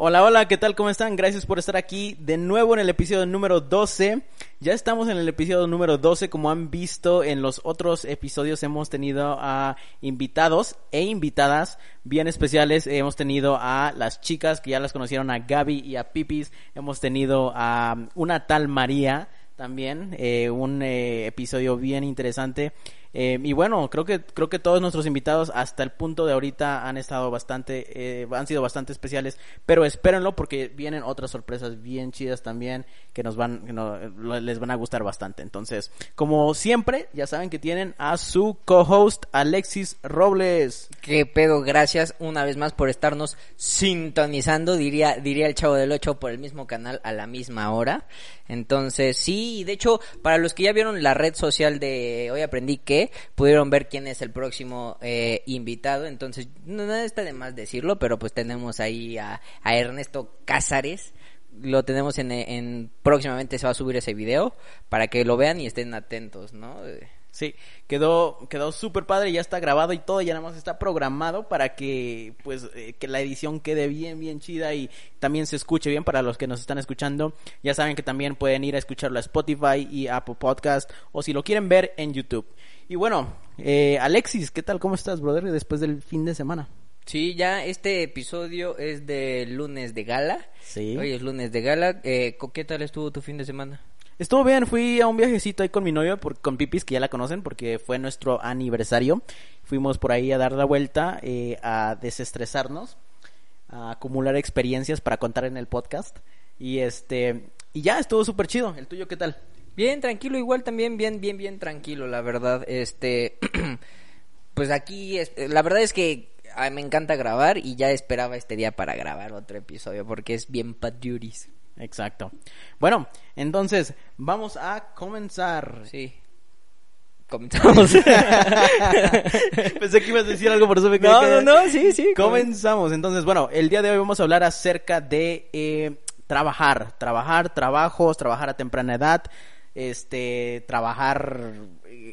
Hola, hola, ¿qué tal? ¿Cómo están? Gracias por estar aquí de nuevo en el episodio número 12. Ya estamos en el episodio número 12. Como han visto en los otros episodios hemos tenido a invitados e invitadas bien especiales. Hemos tenido a las chicas que ya las conocieron, a Gaby y a Pipis. Hemos tenido a una tal María también, eh, un eh, episodio bien interesante. Eh, y bueno, creo que creo que todos nuestros invitados hasta el punto de ahorita han estado bastante, eh, han sido bastante especiales, pero espérenlo porque vienen otras sorpresas bien chidas también que nos van, que no- les van a gustar bastante. Entonces, como siempre, ya saben que tienen a su co-host Alexis Robles. Qué pedo, gracias una vez más por estarnos sintonizando, diría, diría el chavo del 8 por el mismo canal a la misma hora. Entonces, sí, de hecho, para los que ya vieron la red social de Hoy Aprendí que, pudieron ver quién es el próximo eh, invitado. Entonces, no, está de más decirlo, pero pues tenemos ahí a, Ernesto Cázares. Lo tenemos en, en, próximamente se va a subir ese video para que lo vean y estén atentos, ¿no? Sí, quedó quedó súper padre, ya está grabado y todo, ya nada más está programado para que pues eh, que la edición quede bien bien chida y también se escuche bien para los que nos están escuchando. Ya saben que también pueden ir a escucharlo a Spotify y Apple Podcast o si lo quieren ver en YouTube. Y bueno, eh, Alexis, ¿qué tal? ¿Cómo estás, brother? Después del fin de semana. Sí, ya este episodio es de lunes de gala. Sí. Hoy es lunes de gala. Eh, ¿Qué tal estuvo tu fin de semana? Estuvo bien, fui a un viajecito ahí con mi novio, por, con Pipis, que ya la conocen, porque fue nuestro aniversario. Fuimos por ahí a dar la vuelta, eh, a desestresarnos, a acumular experiencias para contar en el podcast. Y este, y ya, estuvo súper chido. ¿El tuyo qué tal? Bien, tranquilo, igual también, bien, bien, bien tranquilo, la verdad. Este, pues aquí, la verdad es que a mí me encanta grabar y ya esperaba este día para grabar otro episodio porque es bien paduris. Exacto. Bueno, entonces, vamos a comenzar. Sí. Comenzamos. Pensé que ibas a decir algo, por eso me quedé No, no, no, sí, sí. Comenzamos. Entonces, bueno, el día de hoy vamos a hablar acerca de eh, trabajar, trabajar, trabajos, trabajar a temprana edad, este, trabajar,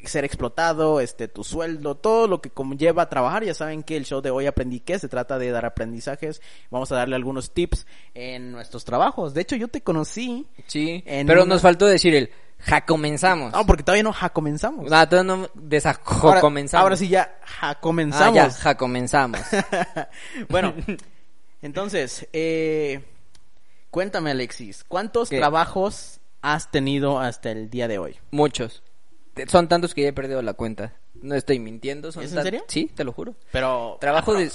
ser explotado, este, tu sueldo, todo lo que conlleva a trabajar. Ya saben que el show de hoy aprendí que se trata de dar aprendizajes. Vamos a darle algunos tips en nuestros trabajos. De hecho, yo te conocí. Sí, En pero una- nos faltó decir el ja comenzamos. No, porque todavía no ja comenzamos. No, todavía no desajo ahora, comenzamos. ahora sí ya ja Ah, comenzamos. ya, ja comenzamos. bueno, entonces, eh, cuéntame Alexis, ¿cuántos ¿Qué? trabajos has tenido hasta el día de hoy? Muchos. Son tantos que ya he perdido la cuenta. No estoy mintiendo. Son ¿Es en serio? Sí, te lo juro. Pero Trabajo de...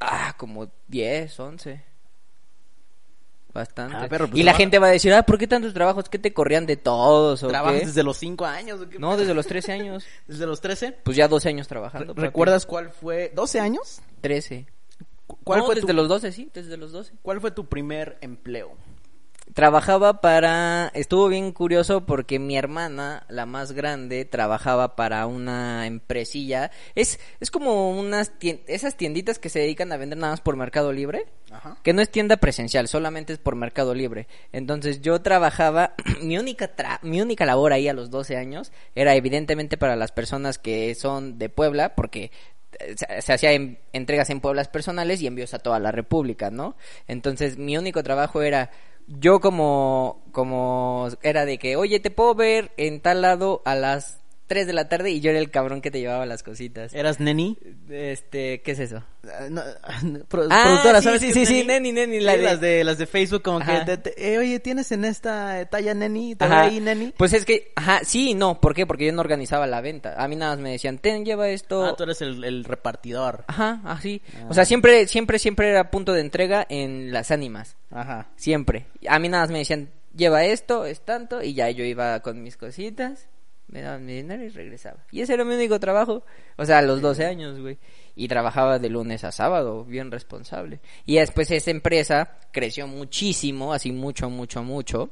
Ah, como 10, 11. Bastante. Ah, perro, pues y la gente va a decir, ah, ¿por qué tantos trabajos? ¿Qué te corrían de todos o ¿Trabajas qué? desde los 5 años? o qué? No, desde los 13 años. ¿Desde los 13? Pues ya 12 años trabajando. papi. ¿Recuerdas cuál fue? ¿12 años? 13. ¿Cuál, No, fue desde tu, los 12, sí, desde los 12. ¿Cuál fue tu primer empleo? Trabajaba para... Estuvo bien curioso porque mi hermana, la más grande, trabajaba para una empresilla. Es, es como unas tien- esas tienditas que se dedican a vender nada más por Mercado Libre. Ajá. Que no es tienda presencial, solamente es por Mercado Libre. Entonces yo trabajaba, mi única tra- mi única labor ahí a los 12 años era evidentemente para las personas que son de Puebla, porque eh, se, se hacía en- entregas en Pueblas personales y envíos a toda la República, ¿no? Entonces mi único trabajo era yo como como era de que, "Oye, te puedo ver en tal lado a las 3 de la tarde" y yo era el cabrón que te llevaba las cositas. ¿Eras neni? Este, ¿qué es eso? Ah, no, pro- Ah, productora, sí, ¿sabes sí, sí, es sí, neni, neni, la Sí, de- las de las de Facebook como Ajá. que te- te- eh, oye, ¿tienes en esta talla neni? ¿Te ahí neni? Pues es que, ajá, sí y no. ¿Por qué? Porque yo no organizaba la venta. A mí nada más me decían, ten, lleva esto. Ah, tú eres el, el repartidor. Ajá, así. Ah. O sea, siempre, siempre, siempre era punto de entrega en las ánimas. Ajá. Siempre. A mí nada más me decían, lleva esto, es tanto, y ya yo iba con mis cositas, me daban mi dinero y regresaba. Y ese era mi único trabajo, o sea, a los 12 años, güey. Y trabajaba de lunes a sábado, bien responsable. Y después esa empresa creció muchísimo, así mucho, mucho, mucho.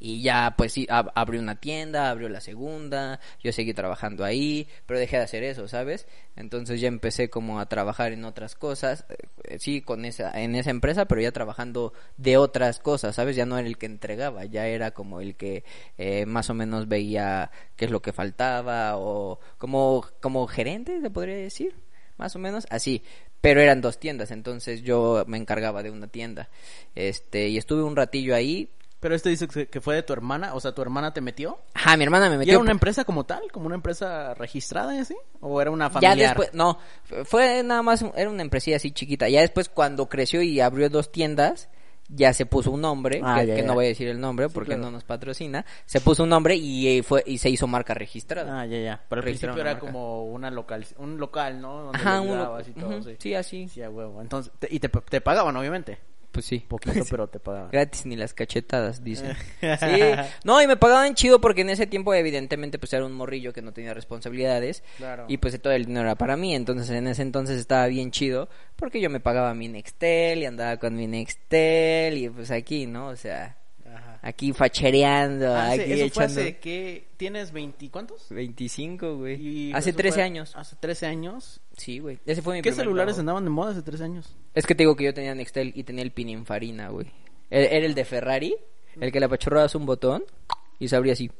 Y ya, pues sí, ab- abrió una tienda, abrió la segunda, yo seguí trabajando ahí, pero dejé de hacer eso, ¿sabes? Entonces ya empecé como a trabajar en otras cosas, eh, sí, con esa, en esa empresa, pero ya trabajando de otras cosas, ¿sabes? Ya no era el que entregaba, ya era como el que eh, más o menos veía qué es lo que faltaba, o como, como gerente, se podría decir, más o menos, así. Pero eran dos tiendas, entonces yo me encargaba de una tienda. Este, y estuve un ratillo ahí, Pero este dice que fue de tu hermana, o sea, tu hermana te metió. Ajá, mi hermana me ¿Y metió. era una empresa como tal? ¿Como una empresa registrada y así? ¿O era una familiar? Ya después, no, fue nada más, era una empresilla así chiquita. Ya después cuando creció y abrió dos tiendas, ya se puso un nombre, Ah, que, ya, que ya. no voy a decir el nombre porque claro. no nos patrocina. Se puso un nombre y eh, fue y se hizo marca registrada. Ah, ya, ya. Pero al principio era marca. como una local, un local, ¿no? Donde Ajá, un y sí. sí, así. Sí, a huevo. Entonces, te- y te, te pagaban, obviamente. Pues sí. Poquito, pero te pagaban. Gratis ni las cachetadas, dicen. Sí. No, y me pagaban chido porque en ese tiempo evidentemente pues era un morrillo que no tenía responsabilidades. Claro. Y pues todo el dinero era para mí, entonces en ese entonces estaba bien chido porque yo me pagaba mi Nextel y andaba con mi Nextel y pues aquí, ¿no? O sea, Ajá. aquí fachereando, Ah, aquí eso fue echando... hace, ¿qué? ¿Tienes 20 cuántos? 25, güey. Y Hace eso 13 fue años. Hace 13 años. Sí, güey. Ese fue mi ¿Qué celulares trabajo. andaban de moda hace 13 años? Es que te digo que yo tenía Nextel y tenía el Pininfarina, güey. Era era el de Ferrari, el que le apachurrabas un botón y se abría así.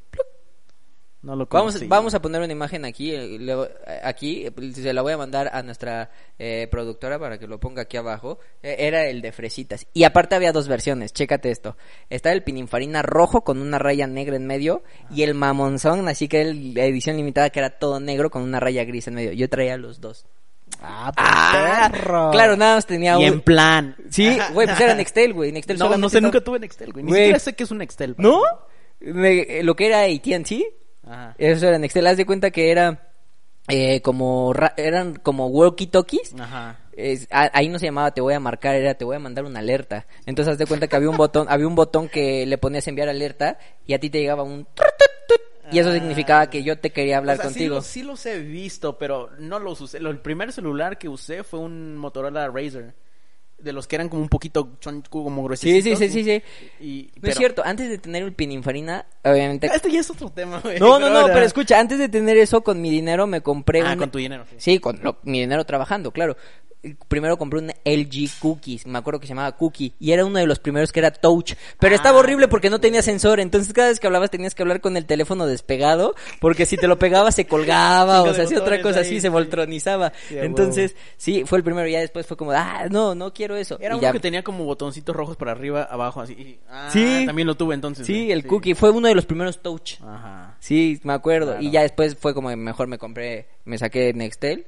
No lo Vamos, conocí. vamos a poner una imagen aquí, eh, le- aquí, eh, se la voy a mandar a nuestra eh, productora para que lo ponga aquí abajo. Eh, era el de fresitas. Y aparte había dos versiones, chécate esto. Está el pininfarina rojo con una raya negra en medio y el mamonzón, así que el- la edición limitada que era todo negro con una raya gris en medio. Yo traía los dos. Ah, ¡Ah! perro. Claro, nada más tenía Y un... en plan. Sí, güey, pues era Nextel, güey. Nextel No, no sé, estaba- nunca tuve Nextel, güey. Ni Güey. siquiera sé qué es un Nextel. ¿No? Me- lo que era AT&T, Ajá. eso era Nextel. Haz de cuenta que era eh, como... ra- eran como walkie-talkies. Ajá. Es- a- ahí no se llamaba te voy a marcar, era te voy a mandar una alerta. Entonces haz de cuenta que había un botón, había un botón que le ponías enviar alerta y a ti te llegaba un y eso Ah. significaba que yo te quería hablar O sea, contigo. Sí, sí los he visto, pero no los usé. El primer celular que usé fue un Motorola Razr. De los que eran como un poquito chon- como Sí, gruesitos. sí, sí, sí, sí. Y, No pero- es cierto, antes de tener el pininfarina, obviamente... Este ya es otro tema, güey. No, no, no, ahora- pero escucha, antes de tener eso con mi dinero me compré Ah, un- con tu dinero, sí. Sí, con lo- mi dinero trabajando, claro. Primero compré un LG Cookies, me acuerdo que se llamaba Cookie, y era uno de los primeros que era Touch, pero Ah, estaba horrible porque no tenía sensor, entonces cada vez que hablabas tenías que hablar con el teléfono despegado, porque si te lo pegabas se colgaba, o sea, hacía otra cosa ahí, así, sí. se voltronizaba. Sí, entonces, sí, fue el primero, y ya después fue como, ah, no, no quiero eso. Era y uno ya- que tenía como botoncitos rojos para arriba, abajo, así. y- Ah, Sí. también lo tuve entonces. Sí, güey. el Cookie, fue uno de los primeros Touch. Ajá. Sí, me acuerdo. Claro. Y ya después fue como mejor me compré, me saqué Nextel.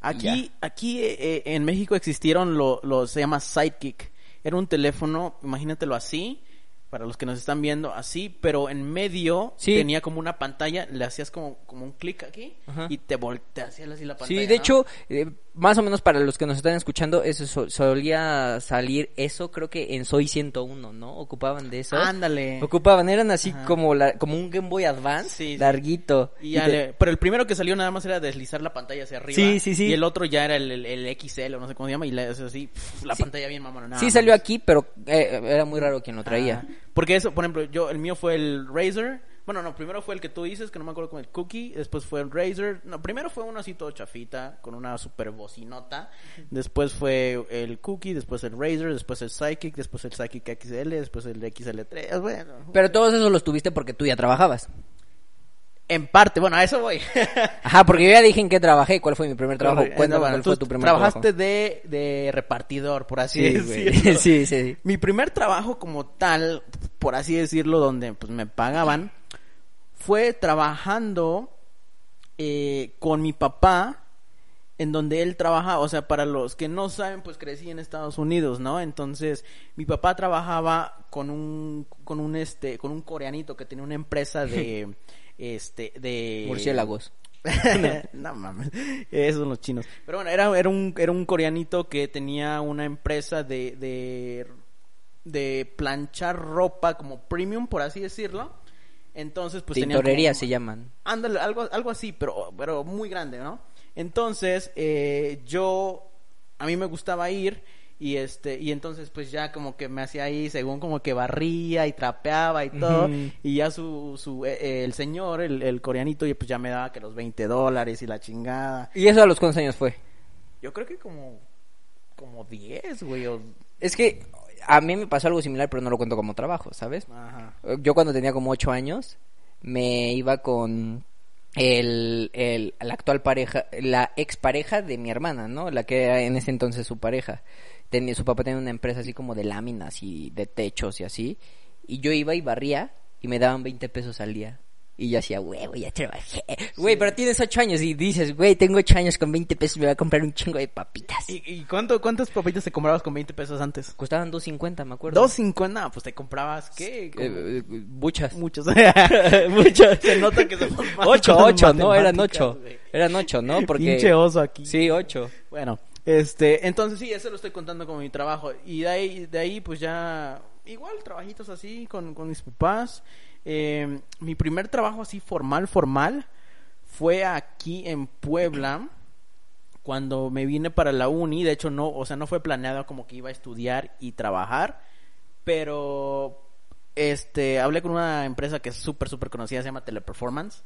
Aquí, aquí eh, eh, en México existieron lo- los, se llama Sidekick. Era un teléfono, imagínatelo así, para los que nos están viendo, así, pero en medio Sí. tenía como una pantalla, le hacías como, como un clic aquí Ajá. y te volteas así la pantalla. Sí, de ¿no? hecho, eh, más o menos para los que nos están escuchando, eso so- solía salir, eso creo que en Soy 101, ¿no? Ocupaban de eso. Ándale. Ocupaban, eran así Ajá. como la, como un Game Boy Advance, Sí, sí. larguito. Y ya te- le- pero el primero que salió nada más era deslizar la pantalla hacia arriba. Sí, sí, sí. Y el otro ya era el, el- el XL o no sé cómo se llama y haces así, pf, la Sí. pantalla bien mamona. sí salió aquí, pero eh, era muy raro quien lo traía. Porque eso, por ejemplo, yo, el mío fue el Razer. Bueno, no, primero fue el que tú dices, que no me acuerdo con el Cookie. Después fue el Razer. No, primero fue uno así todo chafita, con una super bocinota. Después fue el Cookie, después el Razer, después el Psychic, después el Psychic XL, después el XL3. Bueno, Pero todos esos los tuviste porque tú ya trabajabas. en parte, bueno, a eso voy. Ajá, porque yo ya dije en qué trabajé, cuál fue mi primer trabajo. Cuéntame Bueno, cuál fue tu primer Trabajaste trabajo. de, de repartidor, por así Sí, güey. decirlo. sí, sí, sí. Mi primer trabajo como tal, por así decirlo, donde pues me pagaban, fue trabajando eh, con mi papá, en donde él trabajaba, o sea, para los que no saben, pues crecí en Estados Unidos, ¿no? Entonces, mi papá trabajaba con un, con un este, con un coreanito que tenía una empresa de, este, de Murciélagos. no mames, esos son los chinos. Pero bueno, era, era, un, era un coreanito que tenía una empresa de, de de planchar ropa como premium, por así decirlo. Entonces, pues Tintorería como- se llaman. Ándale, algo, algo así, pero, pero muy grande, ¿no? Entonces, eh, yo, a mí me gustaba ir y este, y entonces pues ya como que me hacía ahí según como que barría y trapeaba y todo, y ya su, su, eh, eh, el señor, el, el coreanito, y pues ya me daba que los 20 dólares y la chingada. ¿Y eso a los cuántos años fue? Yo creo que como, como 10, güey, o... Es que a mí me pasó algo similar, pero no lo cuento como trabajo, ¿sabes? Ajá. Yo cuando tenía como ocho años, me iba con el, el, la actual pareja, la expareja de mi hermana, ¿no? La que era en ese entonces su pareja. Tenía, su papá tenía una empresa así como de láminas y de techos y así. Y yo iba y barría y me daban 20 pesos al día. Y yo hacía, huevo, ya trabajé. Güey, pero tienes ocho años y dices, güey, tengo ocho años con 20 pesos, me voy a comprar un chingo de papitas. ¿Y, y cuánto, cuántas papitas te comprabas con 20 pesos antes? Costaban 2.50, me acuerdo. 2.50, pues te comprabas, ¿qué? Eh, eh, buchas. Muchos. Muchas. Se nota que malos Ocho, ocho, no, eran ocho. güey. Eran ocho, ¿no? Porque... Pinche oso aquí. Sí, ocho. Bueno, este, entonces sí, eso lo estoy contando como mi trabajo. Y de ahí, de ahí pues ya, igual, trabajitos así con, con mis papás. Eh, mi primer trabajo así formal, formal, fue aquí en Puebla. Cuando me vine para la uni, de hecho no, o sea, no fue planeado como que iba a estudiar y trabajar, pero este, hablé con una empresa que es súper, súper conocida, se llama Teleperformance.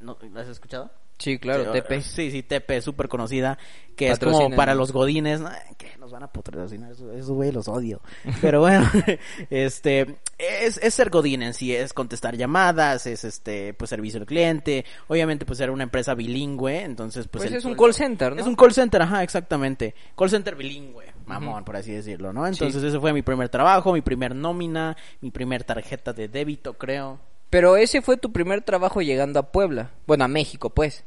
¿No, ¿La has escuchado? Sí, claro, Sí, Tepe. Sí, sí, Tepe, súper conocida. Que es como para los godines. que nos van a patrocinar. Esos esos güey los odio. Pero bueno, este, es, es ser godín en sí. Es contestar llamadas, es este, pues servicio al cliente. Obviamente, pues era una empresa bilingüe. Entonces, pues. Pues el es un call center, ¿no? Es un call center, ajá, exactamente. Call center bilingüe, mamón, por así decirlo, ¿no? Entonces, ese fue mi primer trabajo, mi primer nómina, mi primer tarjeta de débito, creo. Pero ese fue tu primer trabajo llegando a Puebla. Bueno, a México, pues.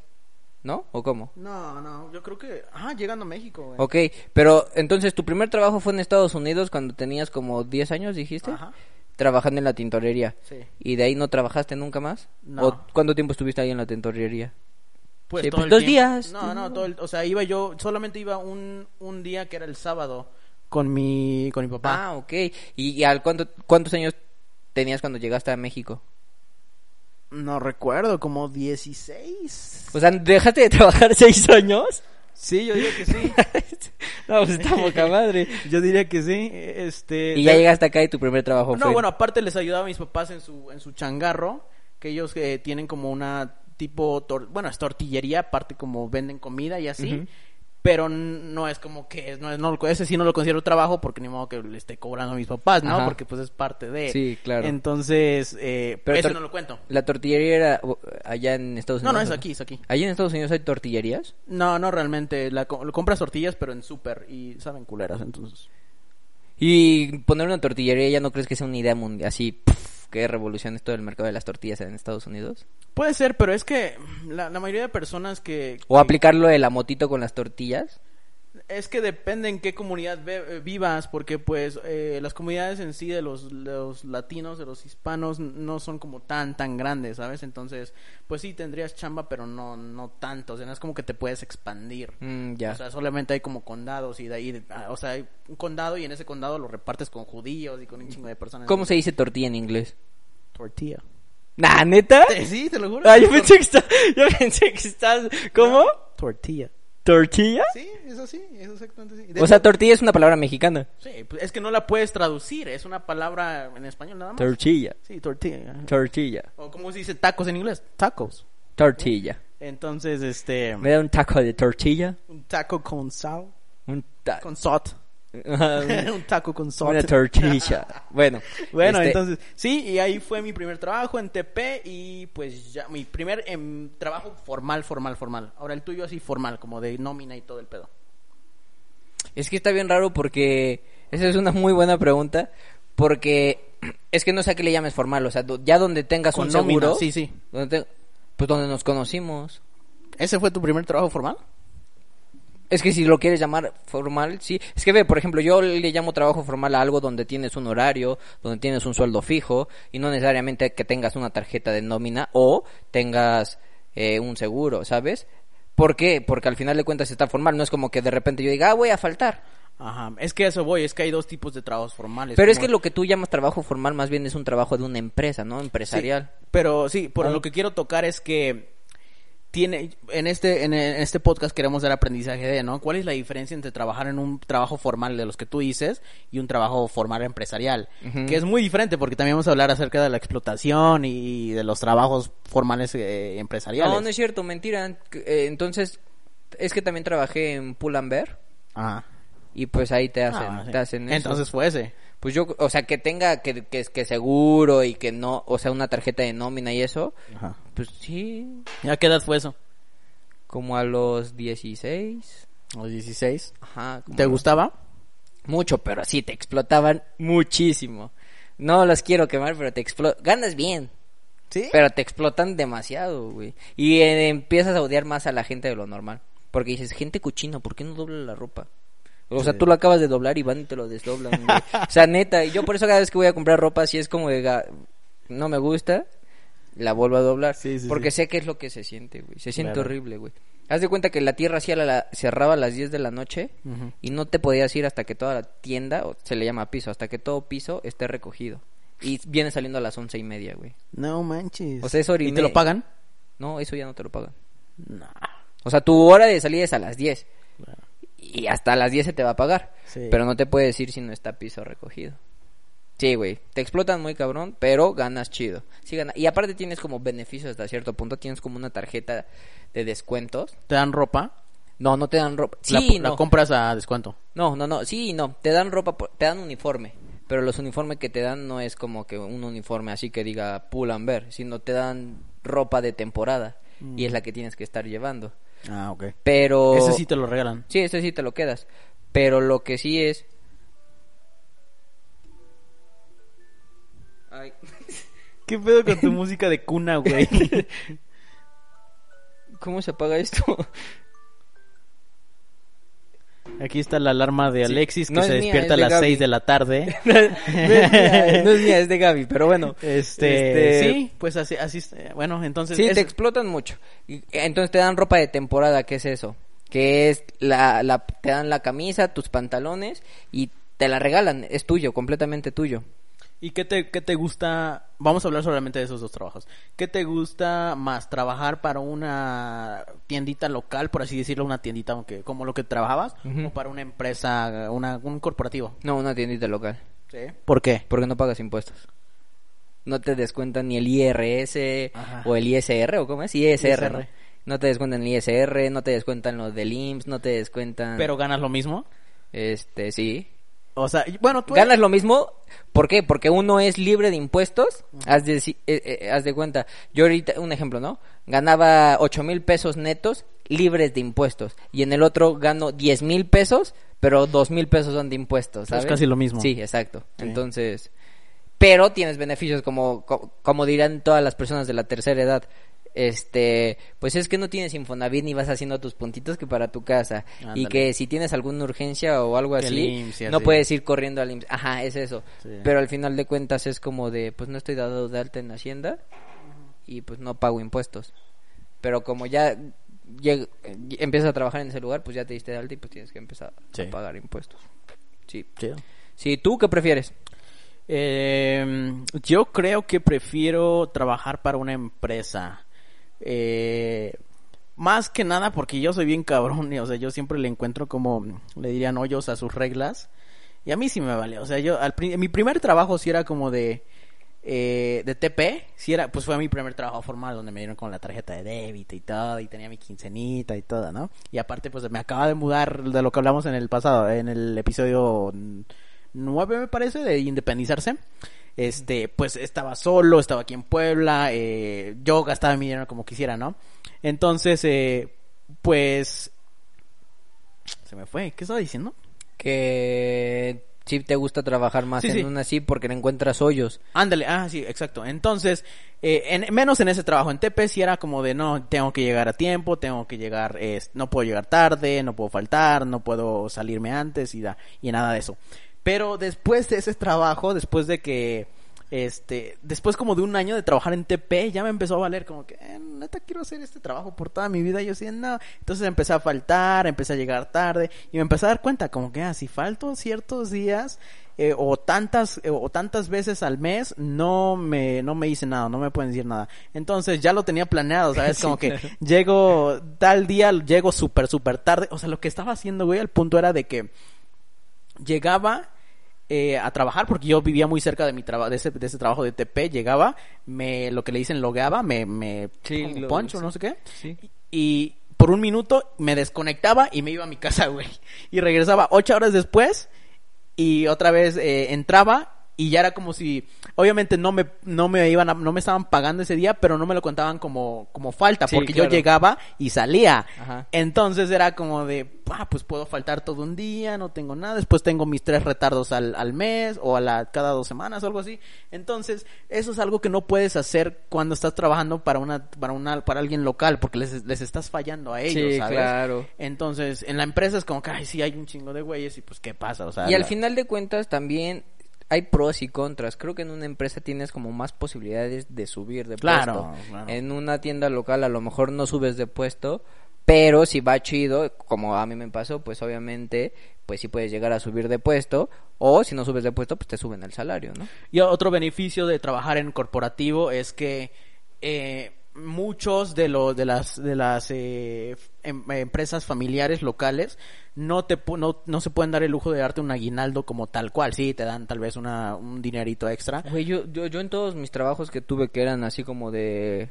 ¿No? ¿O cómo? No, no, yo creo que. Ah, llegando a México, güey. Ok, pero entonces tu primer trabajo fue en Estados Unidos cuando tenías como 10 años, dijiste? Ajá. Trabajando en la tintorería. Sí. ¿Y de ahí no trabajaste nunca más? No. ¿O cuánto tiempo estuviste ahí en la tintorería? Pues, Sí, todo pues, el dos tiempo. días. No, no, todo el- o sea, iba yo, solamente iba un, un día que era el sábado con mi, con mi papá. Ah, ok. ¿Y, y al cuánto, cuántos años tenías cuando llegaste a México? No recuerdo, como 16. O sea, ¿dejaste de trabajar seis años? Sí, yo diría que sí. no, pues está poca madre. yo diría que sí. Este. Y ya de- llegaste acá y tu primer trabajo No, fue... bueno, aparte les ayudaba a mis papás en su, en su changarro, que ellos eh, tienen como una tipo, tor- bueno, es tortillería, aparte como venden comida y así. Pero no es como que, no, es- no, ese sí no lo considero trabajo porque ni modo que le esté cobrando a mis papás, ¿no? Ajá. Porque pues es parte de... Sí, claro. Entonces, eh, Pero eso no lo cuento. La tortillería era allá en Estados No, Unidos. no, es aquí, es aquí. ¿Allí en Estados Unidos hay tortillerías? No, no realmente. La, co- compras tortillas, pero en súper y saben culeras, entonces. Y poner una tortillería ya no crees que sea una idea mundial así que revolucione todo el mercado de las tortillas en Estados Unidos? Puede ser, pero es que la, la mayoría de personas que... O que- aplicarlo de la motito con las tortillas. Es que depende en qué comunidad ve- eh, vivas, porque pues eh, las comunidades en sí de los, los latinos, de los hispanos, no son como tan, tan grandes, ¿sabes? Entonces, pues sí, tendrías chamba, pero no, no tanto, o sea, no es como que te puedes expandir. Mm, ya. O sea, solamente hay como condados y de ahí, ah, o sea, hay un condado y en ese condado lo repartes con judíos y con un chingo de personas. ¿Cómo se dice tortilla en inglés? Tortilla. Nah, ¿neta? Sí, te lo juro. Ah, yo pensé que está, yo pensé que estás, ¿cómo? Tortilla. ¿Tortilla? Sí, eso sí, eso exactamente sí. De O sea, tortilla es una palabra mexicana. sí, pues es que no la puedes traducir, es una palabra en español nada más. Tortilla. Sí, tortilla. Tortilla. O como se dice tacos en inglés, tacos. Tortilla. Entonces, este, ¿Me da un taco de tortilla? un taco con sal, Un taco. con salt. un taco con salt. Una tortilla. Bueno, Bueno, este, entonces, sí, y ahí fue mi primer trabajo en TP y pues ya mi primer em, trabajo formal, formal, formal. Ahora el tuyo así formal, como de nómina y todo el pedo. Es que está bien raro porque esa es una muy buena pregunta porque es que no sé a qué le llames formal, o sea, do- ya donde tengas Con un nómina, seguro, sí, sí. donde te- pues donde nos conocimos. ¿Ese fue tu primer trabajo formal? Es que si lo quieres llamar formal, sí. Es que ve, por ejemplo, yo le llamo trabajo formal a algo donde tienes un horario, donde tienes un sueldo fijo y no necesariamente que tengas una tarjeta de nómina o tengas eh, un seguro, ¿sabes? ¿Por qué? Porque al final de cuentas está formal, no es como que de repente yo diga, ah, voy a faltar. Ajá, es que a eso voy, es que hay dos tipos de trabajos formales. Pero es que lo que tú llamas trabajo formal más bien es un trabajo de una empresa, ¿no? Empresarial. Pero sí, por lo que quiero tocar es que tiene en este en este podcast queremos dar aprendizaje de, ¿no? ¿Cuál es la diferencia entre trabajar en un trabajo formal de los que tú dices y un trabajo formal empresarial? Que es muy diferente porque también vamos a hablar acerca de la explotación y de los trabajos formales eh, empresariales. No, no es cierto, mentira. Eh, entonces, es que también trabajé en Pull and Bear Ajá. y pues ahí te hacen, Ah, sí. te hacen eso. Entonces fue ese. Pues yo, o sea, que tenga que, que, que seguro y que no, o sea, una tarjeta de nómina y eso, Ajá. Pues sí, ¿Ya qué edad fue eso? como a los 16. Los 16. Ajá. ¿Te a los- gustaba? Mucho, pero sí, te explotaban muchísimo. No los quiero quemar, pero te explotan. Ganas bien, Sí. pero te explotan demasiado, güey. Y eh, empiezas a odiar más a la gente de lo normal. Porque dices, gente cochina, ¿por qué no dobla la ropa? O sea, Sí. tú lo acabas de doblar y van y te lo desdoblan, güey. O sea, neta, y yo por eso cada vez que voy a comprar ropa, si es como de, no me gusta, la vuelvo a doblar. Sí, sí, porque sí. sé que es lo que se siente, güey. Se siente Claro. horrible, güey. Haz de cuenta que la tierra hacía la, cerraba a las 10 de la noche y no te podías ir hasta que toda la tienda, o se le llama piso, hasta que todo piso esté recogido. Y viene saliendo a las once y media, güey. No manches. O sea, es y ¿Y te lo pagan? No, eso ya no te lo pagan. No. O sea, tu hora de salida es a las 10. Y hasta a las 10 se te va a pagar. Sí. Pero no te puedes ir si no está piso recogido. Sí, güey. Te explotan muy cabrón, pero ganas chido. Sí, gana. Y aparte tienes como beneficios hasta cierto punto. Tienes como una tarjeta de descuentos. ¿Te dan ropa? No, no te dan ropa. La- Sí, la, no. compras a descuento. No, no, no, sí no. Te dan ropa, por- te dan uniforme. Pero los uniformes que te dan no es como que un uniforme así que diga pull and bear, sino te dan ropa de temporada. Y es la que tienes que estar llevando. Ah, ok. Pero... Ese sí te lo regalan. Sí, ese sí te lo quedas. Pero lo que sí es... Ay. ¿Qué pedo con tu música de cuna, güey? ¿Cómo se apaga esto? Aquí está la alarma de Sí. Alexis que se mía, despierta es de a las Gaby. 6 de la tarde. no, es mía, no es mía, es de Gaby, pero bueno. Este, Este- sí, pues así, así, eh, bueno, entonces Sí, es- te explotan mucho. Y, entonces te dan ropa de temporada, ¿qué es eso? Que es la, la, te dan la camisa, tus pantalones y te la regalan, es tuyo, completamente tuyo. ¿Y qué te, qué te gusta? Vamos a hablar solamente de esos dos trabajos. ¿Qué te gusta más? ¿Trabajar para una tiendita local, por así decirlo, una tiendita aunque como lo que trabajabas? ¿O para una empresa, una, un corporativo? No, una tiendita local, Sí. ¿Por qué? porque no pagas impuestos. No te descuentan ni el IRS Ajá. o el ISR, ¿o cómo es? ISR, ¿no? ISR. No te descuentan el ISR, no te descuentan los del IMSS, no te descuentan... ¿Pero ganas lo mismo? Este, sí. O sea, bueno, tú... ganas lo mismo. ¿Por qué? Porque uno es libre de impuestos. Haz de, si- eh, eh, haz de cuenta. Yo ahorita, un ejemplo, ¿no? Ganaba ocho mil pesos netos libres de impuestos. Y en el otro gano diez mil pesos, pero dos mil pesos son de impuestos, Es casi lo mismo. Sí, exacto. Sí. Entonces, pero tienes beneficios como, co- como dirán todas las personas de la tercera edad. Este, pues es que no tienes Infonavit ni vas haciendo tus puntitos que para tu casa. Y que si tienes alguna urgencia o algo así, IMSS no así. puedes ir corriendo al IMSS. Ajá, es eso. Sí. Pero al final de cuentas es como de, pues no estoy dado de alta en Hacienda y pues no pago impuestos. Pero como ya lleg- empiezas a trabajar en ese lugar, pues ya te diste de alta y pues tienes que empezar Sí. a pagar impuestos. Sí. Chido. Sí, ¿tú qué prefieres? Eh, yo creo que prefiero trabajar para una empresa. Eh, más que nada porque yo soy bien cabrón, y, o sea, yo siempre le encuentro como, le dirían hoyos a sus reglas. Y a mí sí me vale, o sea, yo, al, mi primer trabajo sí era como de, eh, de TP, sí era, pues fue mi primer trabajo formal donde me dieron con la tarjeta de débito y todo, y tenía mi quincenita y todo, ¿no? Y aparte, pues me acaba de mudar de lo que hablamos en el pasado, en el episodio 9 me parece, de independizarse. Este, pues estaba solo, estaba aquí en Puebla, eh, yo gastaba mi dinero como quisiera, ¿no? Entonces, eh, pues, se me fue, ¿qué estaba diciendo? Que sí te gusta trabajar más Sí, en sí. una así porque le encuentras hoyos. Ándale, ah, sí, exacto. Entonces, eh, en, menos en ese trabajo. En TP sí era como de, no, tengo que llegar a tiempo, tengo que llegar, eh, no puedo llegar tarde, no puedo faltar, no puedo salirme antes y, da, y nada de eso. Pero después de ese trabajo, después de que este, después como de un año de trabajar en TP, ya me empezó a valer como que, eh, neta quiero hacer este trabajo por toda mi vida. Y yo decía, no. Entonces empecé a faltar, empecé a llegar tarde y me empecé a dar cuenta como que, ah, si falto ciertos días eh, o tantas eh, o tantas veces al mes, no me no me hice nada, no me pueden decir nada. Entonces ya lo tenía planeado, ¿sabes? Como que llego tal día, llego súper, súper tarde. O sea, lo que estaba haciendo, güey, al punto era de que llegaba eh, a trabajar porque yo vivía muy cerca de mi trabajo de ese, de ese trabajo de TP llegaba me lo que le dicen logueaba me me Sí, como lo- poncho sí. no sé qué Sí. y por un minuto me desconectaba y me iba a mi casa güey y regresaba ocho horas después y otra vez eh, entraba y ya era como si obviamente no me no me iban a- no me estaban pagando ese día pero no me lo contaban como como falta Sí, porque yo llegaba y salía Ajá. entonces era como de ah, pues puedo faltar todo un día no tengo nada después tengo mis tres retardos al, al mes o a la cada dos semanas o algo así entonces eso es algo que no puedes hacer cuando estás trabajando para una para una para alguien local porque les, les estás fallando a ellos Sí, ¿sabes? claro. entonces en la empresa es como que ay sí hay un chingo de güeyes y pues qué pasa o sea Y al final de cuentas también hay pros y contras. Creo que en una empresa tienes como más posibilidades de subir de Claro, puesto. claro. En una tienda local a lo mejor no subes de puesto, pero si va chido, como a mí me pasó, pues obviamente pues sí puedes llegar a subir de puesto o si no subes de puesto pues te suben el salario, ¿no? Y otro beneficio de trabajar en corporativo es que eh, muchos de los de las de las eh, em- empresas familiares locales no te no, no se pueden dar el lujo de darte un aguinaldo como tal cual. Sí te dan tal vez una un dinerito extra. Güey, yo, yo, yo en todos mis trabajos que tuve que eran así como de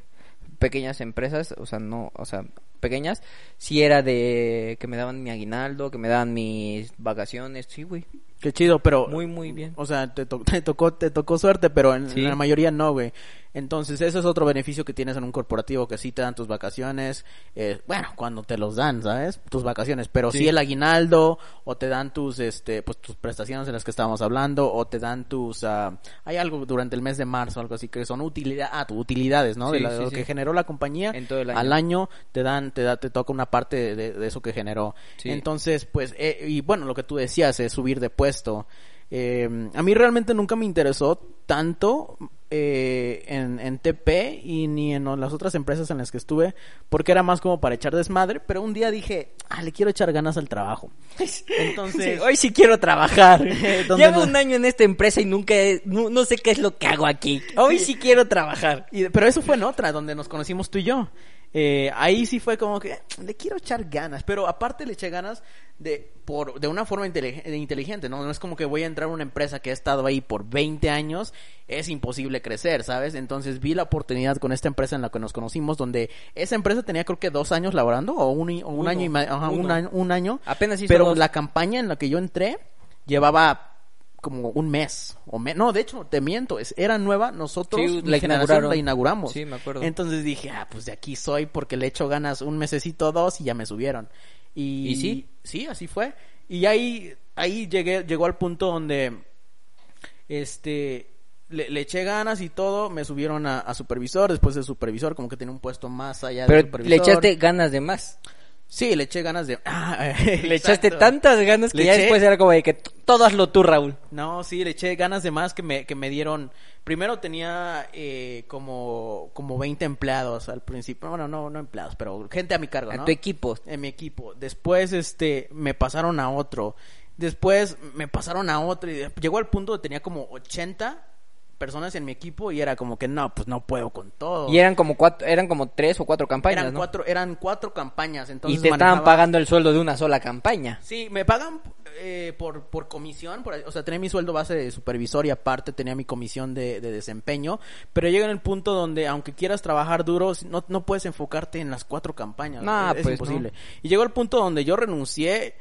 pequeñas empresas, o sea, no, o sea, pequeñas, sí era de que me daban mi aguinaldo, que me daban mis vacaciones, sí, güey. Qué chido pero Muy, muy bien. o sea te, to- te tocó te tocó suerte pero en, Sí. en la mayoría no güey entonces eso es otro beneficio que tienes en un corporativo que sí te dan tus vacaciones eh, bueno cuando te los dan sabes tus vacaciones pero sí. Sí. el aguinaldo o te dan tus este pues tus prestaciones de las que estábamos hablando o te dan tus ah, hay algo durante el mes de marzo algo así que son utilidad ah, tus utilidades no de la- de lo que generó la compañía En todo el año. al año te dan te da te toca una parte de, eso que generó Sí. entonces pues eh, y bueno lo que tú decías es subir de puesto eh, a mí realmente nunca me interesó tanto eh, en, en TP y ni en las otras empresas en las que estuve, porque era más como para echar desmadre, pero un día dije, ah, le quiero echar ganas al trabajo. Entonces, Sí, hoy sí quiero trabajar. ¿Dónde Llevo no? un año en esta empresa y nunca, no, no sé qué es lo que hago aquí. Hoy sí quiero trabajar. Y- pero eso fue en otra, donde nos conocimos tú y yo. Eh, ahí sí fue como que le quiero echar ganas, pero aparte le eché ganas de por de una forma de inteligente, ¿no? No es como que voy a entrar a una empresa que ha estado ahí por 20 años, es imposible crecer, ¿sabes? Entonces vi la oportunidad con esta empresa en la que nos conocimos, donde esa empresa tenía creo que dos años laborando, o un, y- o un Uno, año y ajá, un año, un año. Apenas hizo pero dos. la campaña en la que yo entré llevaba como un mes o me- no de hecho te miento es, era nueva nosotros Sí, la inauguraron. la inauguramos Sí, me acuerdo. entonces dije ah pues de aquí soy porque le echo ganas un mesecito dos y ya me subieron y, ¿Y sí? sí así fue y ahí ahí llegué llegó al punto donde este le, le eché ganas y todo me subieron a, a supervisor después de supervisor como que tenía un puesto más allá de Pero supervisor le echaste ganas de más. Sí le eché ganas de ah, Le echaste tantas ganas que Le ya eché- después era como de que todo hazlo tú, Raúl. No, sí, le eché ganas de más que me, que me dieron. Primero tenía eh, como, como 20 empleados al principio. Bueno, no, no empleados, pero gente a mi cargo, ¿no? tu equipo. En mi equipo. Después, este, me pasaron a otro. Después me pasaron a otro y llegó al punto de tenía como 80 personas en mi equipo y era como que no, pues no puedo con todo. Y eran como cuatro, eran como tres o cuatro campañas, eran ¿no? cuatro, eran cuatro campañas, entonces y te estaban pagando el sueldo de una sola campaña. Sí, me pagan eh, por, por comisión, por- o sea, tenía mi sueldo base de supervisor y aparte tenía mi comisión de, de desempeño, pero llega en el punto donde aunque quieras trabajar duro, no, no puedes enfocarte en las cuatro campañas, Nah, es, es pues, imposible. Y llegó el punto donde yo renuncié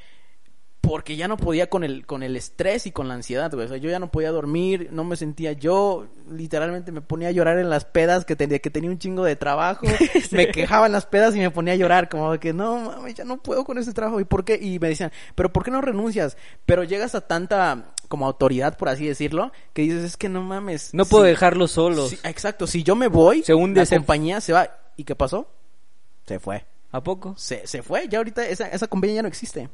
porque ya no podía con el con el estrés y con la ansiedad, güey. O sea, yo ya no podía dormir, no me sentía yo, literalmente me ponía a llorar en las pedas que tenía que tenía un chingo de trabajo, me quejaba en las pedas y me ponía a llorar como de que no, mames, ya no puedo con este trabajo y por qué y me decían, "¿Pero por qué no renuncias?" Pero llegas a tanta como autoridad, por así decirlo, que dices, "Es que no mames." No puedo si- solos. si- exacto, si yo me voy, la compañía se va. ¿Y qué pasó? Se fue ¿A poco? se, se fue, ya ahorita esa, esa compañía ya no existe.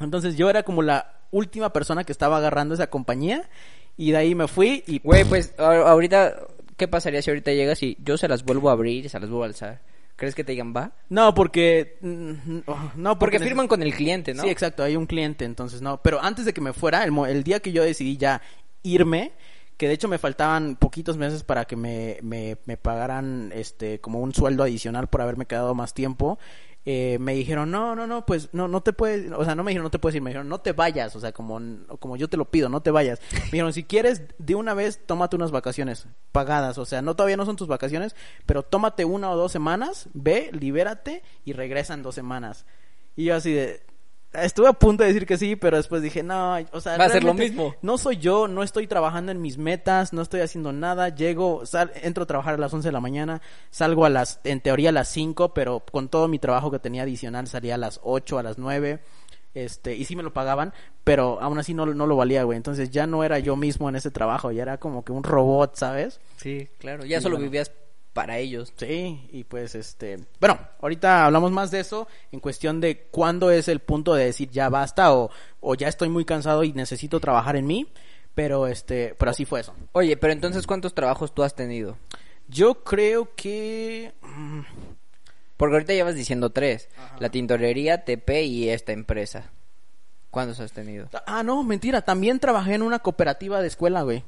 Entonces yo era como la última persona que estaba agarrando esa compañía Y de ahí me fui y... Güey, pues ahorita, ¿qué pasaría si ahorita llegas y yo se las vuelvo a abrir y se las vuelvo a alzar? ¿Crees que te digan va? No, porque... mm, oh, No, Porque neces- firman con el cliente, ¿no? Sí, exacto, hay un cliente, entonces no. Pero antes de que me fuera, el, el día que yo decidí ya irme, que de hecho me faltaban poquitos meses para que me, me, me pagaran este como un sueldo adicional por haberme quedado más tiempo, eh, me dijeron, no, no, no, pues no, no te puedes, o sea, no me dijeron, no te puedes ir, me dijeron, no te vayas, o sea, como, como yo te lo pido, no te vayas. Me dijeron, si quieres, de una vez, tómate unas vacaciones pagadas, o sea, no todavía no son tus vacaciones, pero tómate una o dos semanas, ve, libérate y regresa en dos semanas. Y yo así de... Estuve a punto de decir que sí, pero después dije, no, o sea, Va a ser lo mismo. No soy yo, no estoy trabajando en mis metas, no estoy haciendo nada, llego, sal, entro a trabajar a las 11 de la mañana, salgo a las, en teoría a las 5, pero con todo mi trabajo que tenía adicional salía a las 8, a las 9, este, y sí me lo pagaban, pero aún así no, no lo valía, güey, entonces ya no era yo mismo en ese trabajo, ya era como que un robot, ¿sabes? Sí, claro. Ya Y solo bueno. vivías para ellos. Sí, y pues este, bueno, ahorita hablamos más de eso en cuestión de cuándo es el punto de decir ya basta o, o ya estoy muy cansado y necesito trabajar en mí, pero este, pero así fue eso. Oye, pero entonces, ¿cuántos trabajos tú has tenido? Yo creo que mm, Porque ahorita llevas diciendo tres. La tintorería, TP y esta empresa. ¿Cuántos has tenido? ah no, mentira, también trabajé en una cooperativa de escuela, güey.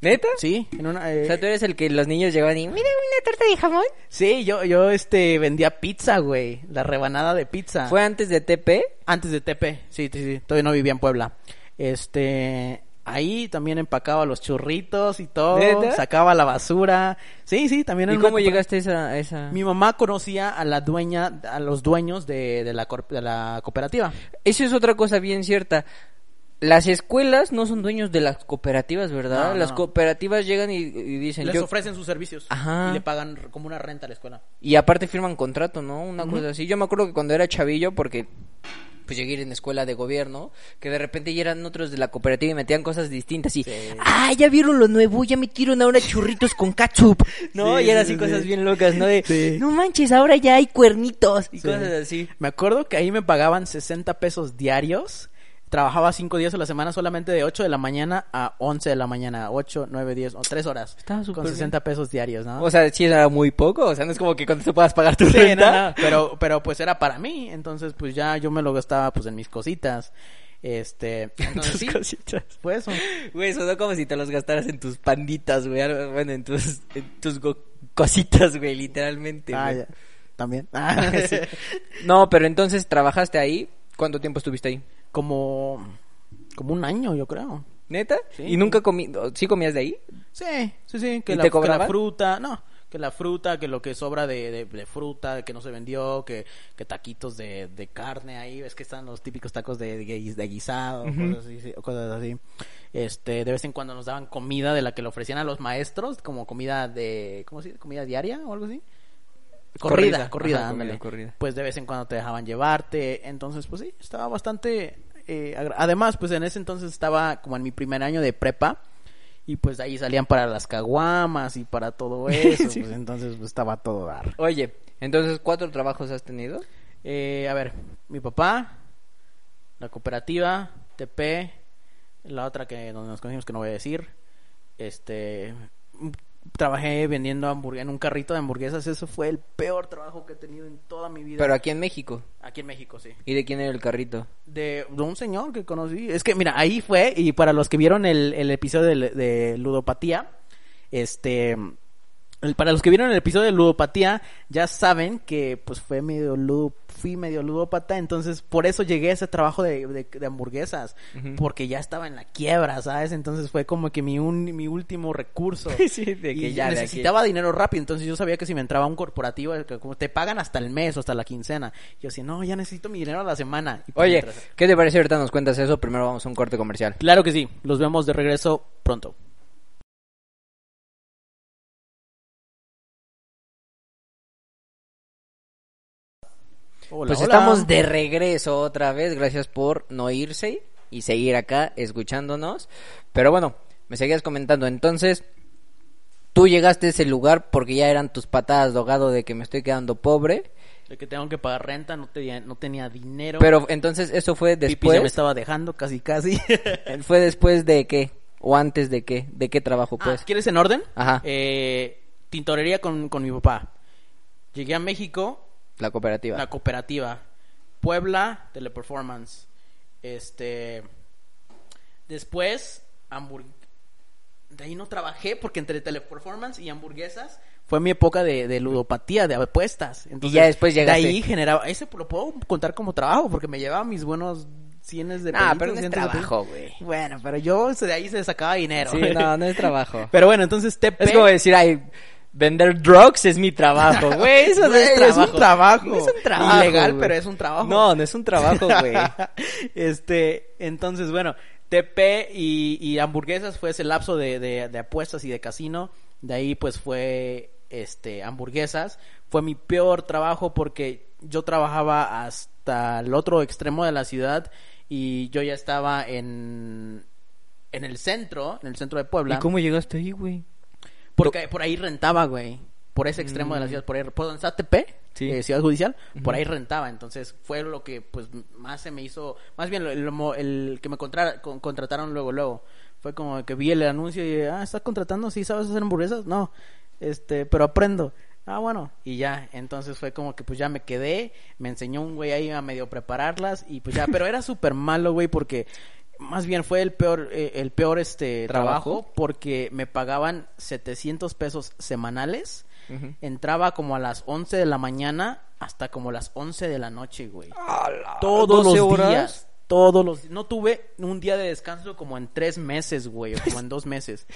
¿Neta? Sí, en una eh, O sea, tú eres el que los niños llevan y... Mira, una torta de jamón. sí, yo yo este vendía pizza, güey, la rebanada de pizza. ¿Fue antes de TP? Antes de Tepe, sí, sí, sí, todavía no vivía en Puebla. Este, ahí también empacaba los churritos y todo, ¿Neta? sacaba la basura. Sí, sí, también ¿Y una cómo llegaste a esa...? a esa... Mi mamá conocía a la dueña, a los dueños de, de, la, cor- de la cooperativa. Eso es otra cosa bien cierta. Las escuelas no son dueños de las cooperativas, ¿verdad? No, no, las no. cooperativas llegan y, y dicen... Les yo... ofrecen sus servicios Ajá. y le pagan como una renta a la escuela. Y aparte firman contrato, ¿no? Una cosa así. Yo me acuerdo que cuando era chavillo, porque pues llegué en escuela de gobierno, que de repente ya eran otros de la cooperativa y metían cosas distintas y, ah, ya vieron lo nuevo, ya metieron ahora churritos con ketchup, ¿no? Sí, y eran sí, así sí, cosas sí. bien locas, ¿no? De, Sí. no manches, ahora ya hay cuernitos y Sí. cosas así. Me acuerdo que ahí me pagaban 60 pesos diarios. Trabajaba cinco días a la semana solamente de 8 de la mañana a 11 de la mañana. 8, 9, 10 o 3 horas. Estaba súper Con 60 pesos diarios, ¿no? O sea, sí era muy poco, o sea, no es como que cuando te puedas pagar tu Sí, renta. no, no, pero, pero pues era para mí, entonces pues ya yo me lo gastaba pues en mis cositas. Este, entonces Tus sí, cositas. fue eso. Güey, sonó como si te los gastaras en tus panditas, güey. Bueno, en tus, en tus go- cositas, güey, literalmente. Ah, güey. ya. También. Ah, sí. No, pero entonces trabajaste ahí. ¿Cuánto tiempo estuviste ahí? Como, como un año, yo creo. ¿Neta? Sí. ¿Y nunca comí, sí comías de ahí? Sí, sí, sí. Que, ¿Y la, te que la fruta, no, que la fruta, que lo que sobra de, de, de fruta, que no se vendió, que, que taquitos de, de carne ahí, ves que están los típicos tacos de, de, guis- de guisado, cosas, así, sí, cosas así. Este, de vez en cuando nos daban comida de la que le ofrecían a los maestros, como comida de, ¿cómo se dice? Comida diaria o algo así. Corrida. Corrida, corrida, Ajá, ándale. comida corrida. Pues de vez en cuando te dejaban llevarte, entonces pues sí, estaba bastante... eh, Además, pues en ese entonces estaba como en mi primer año de prepa y pues de ahí salían para las caguamas y para todo eso, Sí. pues entonces pues, estaba todo dar. Oye, entonces, ¿cuatro trabajos has tenido? Eh, a ver, mi papá, la cooperativa, TP, la otra que donde nos conocimos que no voy a decir, este, trabajé vendiendo hamburguesas en un carrito de hamburguesas, eso fue el peor trabajo que he tenido en toda mi vida. Pero aquí en México. Aquí en México, sí. ¿Y de quién era el carrito? De, de un señor que conocí. Es que, mira, ahí fue, y para los que vieron el, el episodio de, de Ludopatía, este. Para los que vieron el episodio de Ludopatía, ya saben que pues fue medio ludo, fui medio ludópata, entonces por eso llegué a ese trabajo de, de- de hamburguesas, porque ya estaba en la quiebra, ¿sabes? Entonces fue como que mi, un, mi último recurso. Sí, de y que ya de necesitaba dinero rápido, entonces yo sabía que si me entraba un corporativo, como te pagan hasta el mes o hasta la quincena, yo decía, no, ya necesito mi dinero a la semana. Y pues Oye. ¿qué te parece ahorita nos cuentas eso? Primero vamos a un corte comercial. Claro que sí, los vemos de regreso pronto. Hola, pues hola. estamos de regreso otra vez. Gracias por no irse y seguir acá escuchándonos. Pero bueno, me seguías comentando. Entonces, tú llegaste a ese lugar porque ya eran tus patadas de ahogado de que me estoy quedando pobre. De que tengo que pagar renta, no tenía, no tenía dinero. Pero entonces eso fue Pipi después. ya me estaba dejando casi casi. ¿Fue después de qué? ¿O antes de qué? ¿De qué trabajo, Ah, pues? ¿Quieres en orden? Ajá. Eh, tintorería con, con mi papá. Llegué a México, La cooperativa. la cooperativa. Puebla, Teleperformance. Este. Después, hamburg... De ahí no trabajé porque entre Teleperformance y hamburguesas fue mi época de, de ludopatía, de apuestas. Entonces, ya después llegaste. De ahí generaba. Ese lo puedo contar como trabajo porque me llevaba mis buenos cienes de Ah, pero no es trabajo, güey. Bueno, pero yo de ahí se sacaba dinero. Sí, no, no es trabajo. Pero bueno, entonces TP. Es como decir, ay, vender drugs es mi trabajo, güey. Eso no es trabajo. un trabajo. No es un trabajo. Ilegal, pero es un trabajo. No, no es un trabajo, güey. este, entonces, bueno, TP y, y hamburguesas fue ese lapso de, de, de apuestas y de casino. De ahí, pues, fue, este, hamburguesas. Fue mi peor trabajo porque yo trabajaba hasta el otro extremo de la ciudad y yo ya estaba en, en el centro, en el centro de Puebla. ¿Y cómo llegaste ahí, güey? Porque por ahí rentaba, güey. Por ese extremo de la ciudad, por ahí, por donde está TP, Sí. eh, Ciudad Judicial, por ahí rentaba. Entonces fue lo que, pues, más se me hizo, más bien el, el- el que me contra- con- contrataron luego, luego. Fue como que vi el anuncio y, ah, ¿estás contratando? ¿Sí sabes hacer hamburguesas? No, este, pero aprendo. Ah, bueno, y ya, entonces fue como que pues ya me quedé, me enseñó un güey ahí a medio prepararlas y pues ya, pero era súper malo, güey, porque más bien fue el peor, eh, el peor este ¿Trabajo? trabajo porque me pagaban 700 pesos semanales. Entraba como a las 11 de la mañana hasta como las 11 de la noche, güey. Todos 12 los horas. días. Todos los No tuve un día de descanso como en tres meses, güey, o como en dos meses.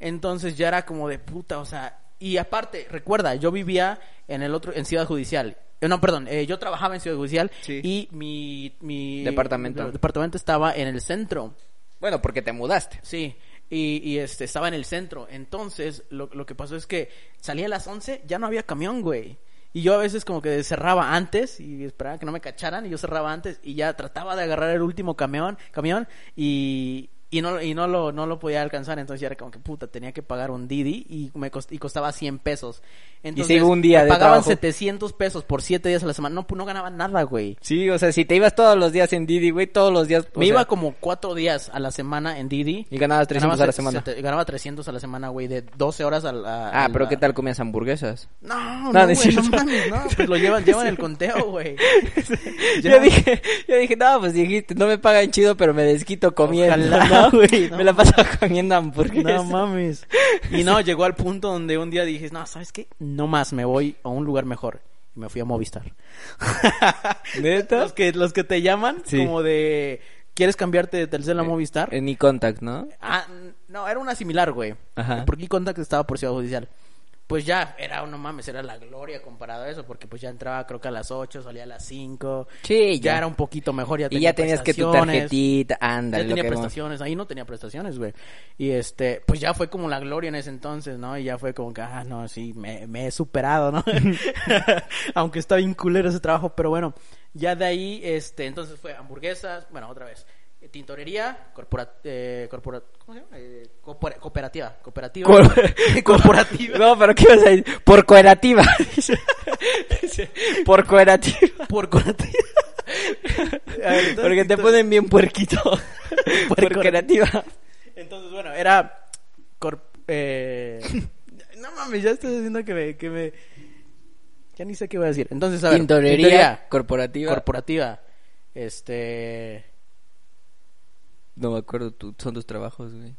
Entonces ya era como de puta, o sea. Y aparte, recuerda, yo vivía en el otro, en Ciudad Judicial. Eh, no, perdón, eh, yo trabajaba en Ciudad Judicial Sí. y mi, mi Departamento. departamento estaba en el centro. Bueno, porque te mudaste. Sí, y, y, este, estaba en el centro. Entonces, lo, lo que pasó es que salía a las 11, ya no había camión, güey. Y yo a veces como que cerraba antes y esperaba que no me cacharan y yo cerraba antes y ya trataba de agarrar el último camión, camión y, y no, y no lo, no lo podía alcanzar. Entonces ya era como que puta, tenía que pagar un Didi y me cost- y costaba 100 pesos. Entonces, se iba un día de pagaban trabajo. 700 pesos por 7 días a la semana. No, no ganaba nada, güey. Sí, o sea, si te ibas todos los días en Didi, güey, todos los días. Me sea, iba como 4 días a la semana en Didi. Y ganabas 300 Ganaba a la se- semana. se- ganaba 300 a la semana, güey, de 12 horas a la... Ah, a pero la- ¿qué tal comías hamburguesas? No, No, no, güey, no mames, no, pues lo llevan, llevan el conteo, güey. Yo dije, yo dije, no, pues dijiste, no me pagan chido, pero me desquito comiendo, Ojalá, ¿no? güey, no. Me la paso comiendo hamburguesas. No mames. Y no, llegó al punto donde un día dije, no, ¿sabes qué? No más, me voy a un lugar mejor. Y me fui a Movistar. ¿Neta? Los que, los que te llaman Sí. como de... ¿Quieres cambiarte de Telcel a Movistar? En e-contact, ¿no? Ah, no, era una similar, güey. Ajá. Porque Contact estaba por Ciudad Judicial. Pues ya, era, no mames, era la gloria comparado a eso, porque pues ya entraba creo que a las 8, salía a las 5. Sí, ya. ya. era un poquito mejor, ya Y tenía ya tenías que tu tarjetita, ándale. Ya tenía prestaciones, ahí no tenía prestaciones, güey. Y este, pues ya fue como la gloria en ese entonces, ¿no? Y ya fue como que, ah, no, sí, me, me he superado, ¿no? Aunque está bien culero ese trabajo, pero bueno, ya de ahí, este, entonces fue hamburguesas, bueno, otra vez, tintorería, corpora, eh, corpora- ¿cómo se llama? Eh, coopera- cooperativa, cooperativa. Corporativa. No, pero ¿qué ibas a decir? Por cooperativa. Por cooperativa. Por cooperativa. Ver, Porque te ponen bien puerquito. Por cooperativa. Entonces, bueno, era. cor- eh, no mames, ya estoy diciendo que me, que me. Ya ni sé qué voy a decir. Entonces, a ver. Tintorería tintorería corporativa. corporativa. Este. No me acuerdo, son tus trabajos, güey.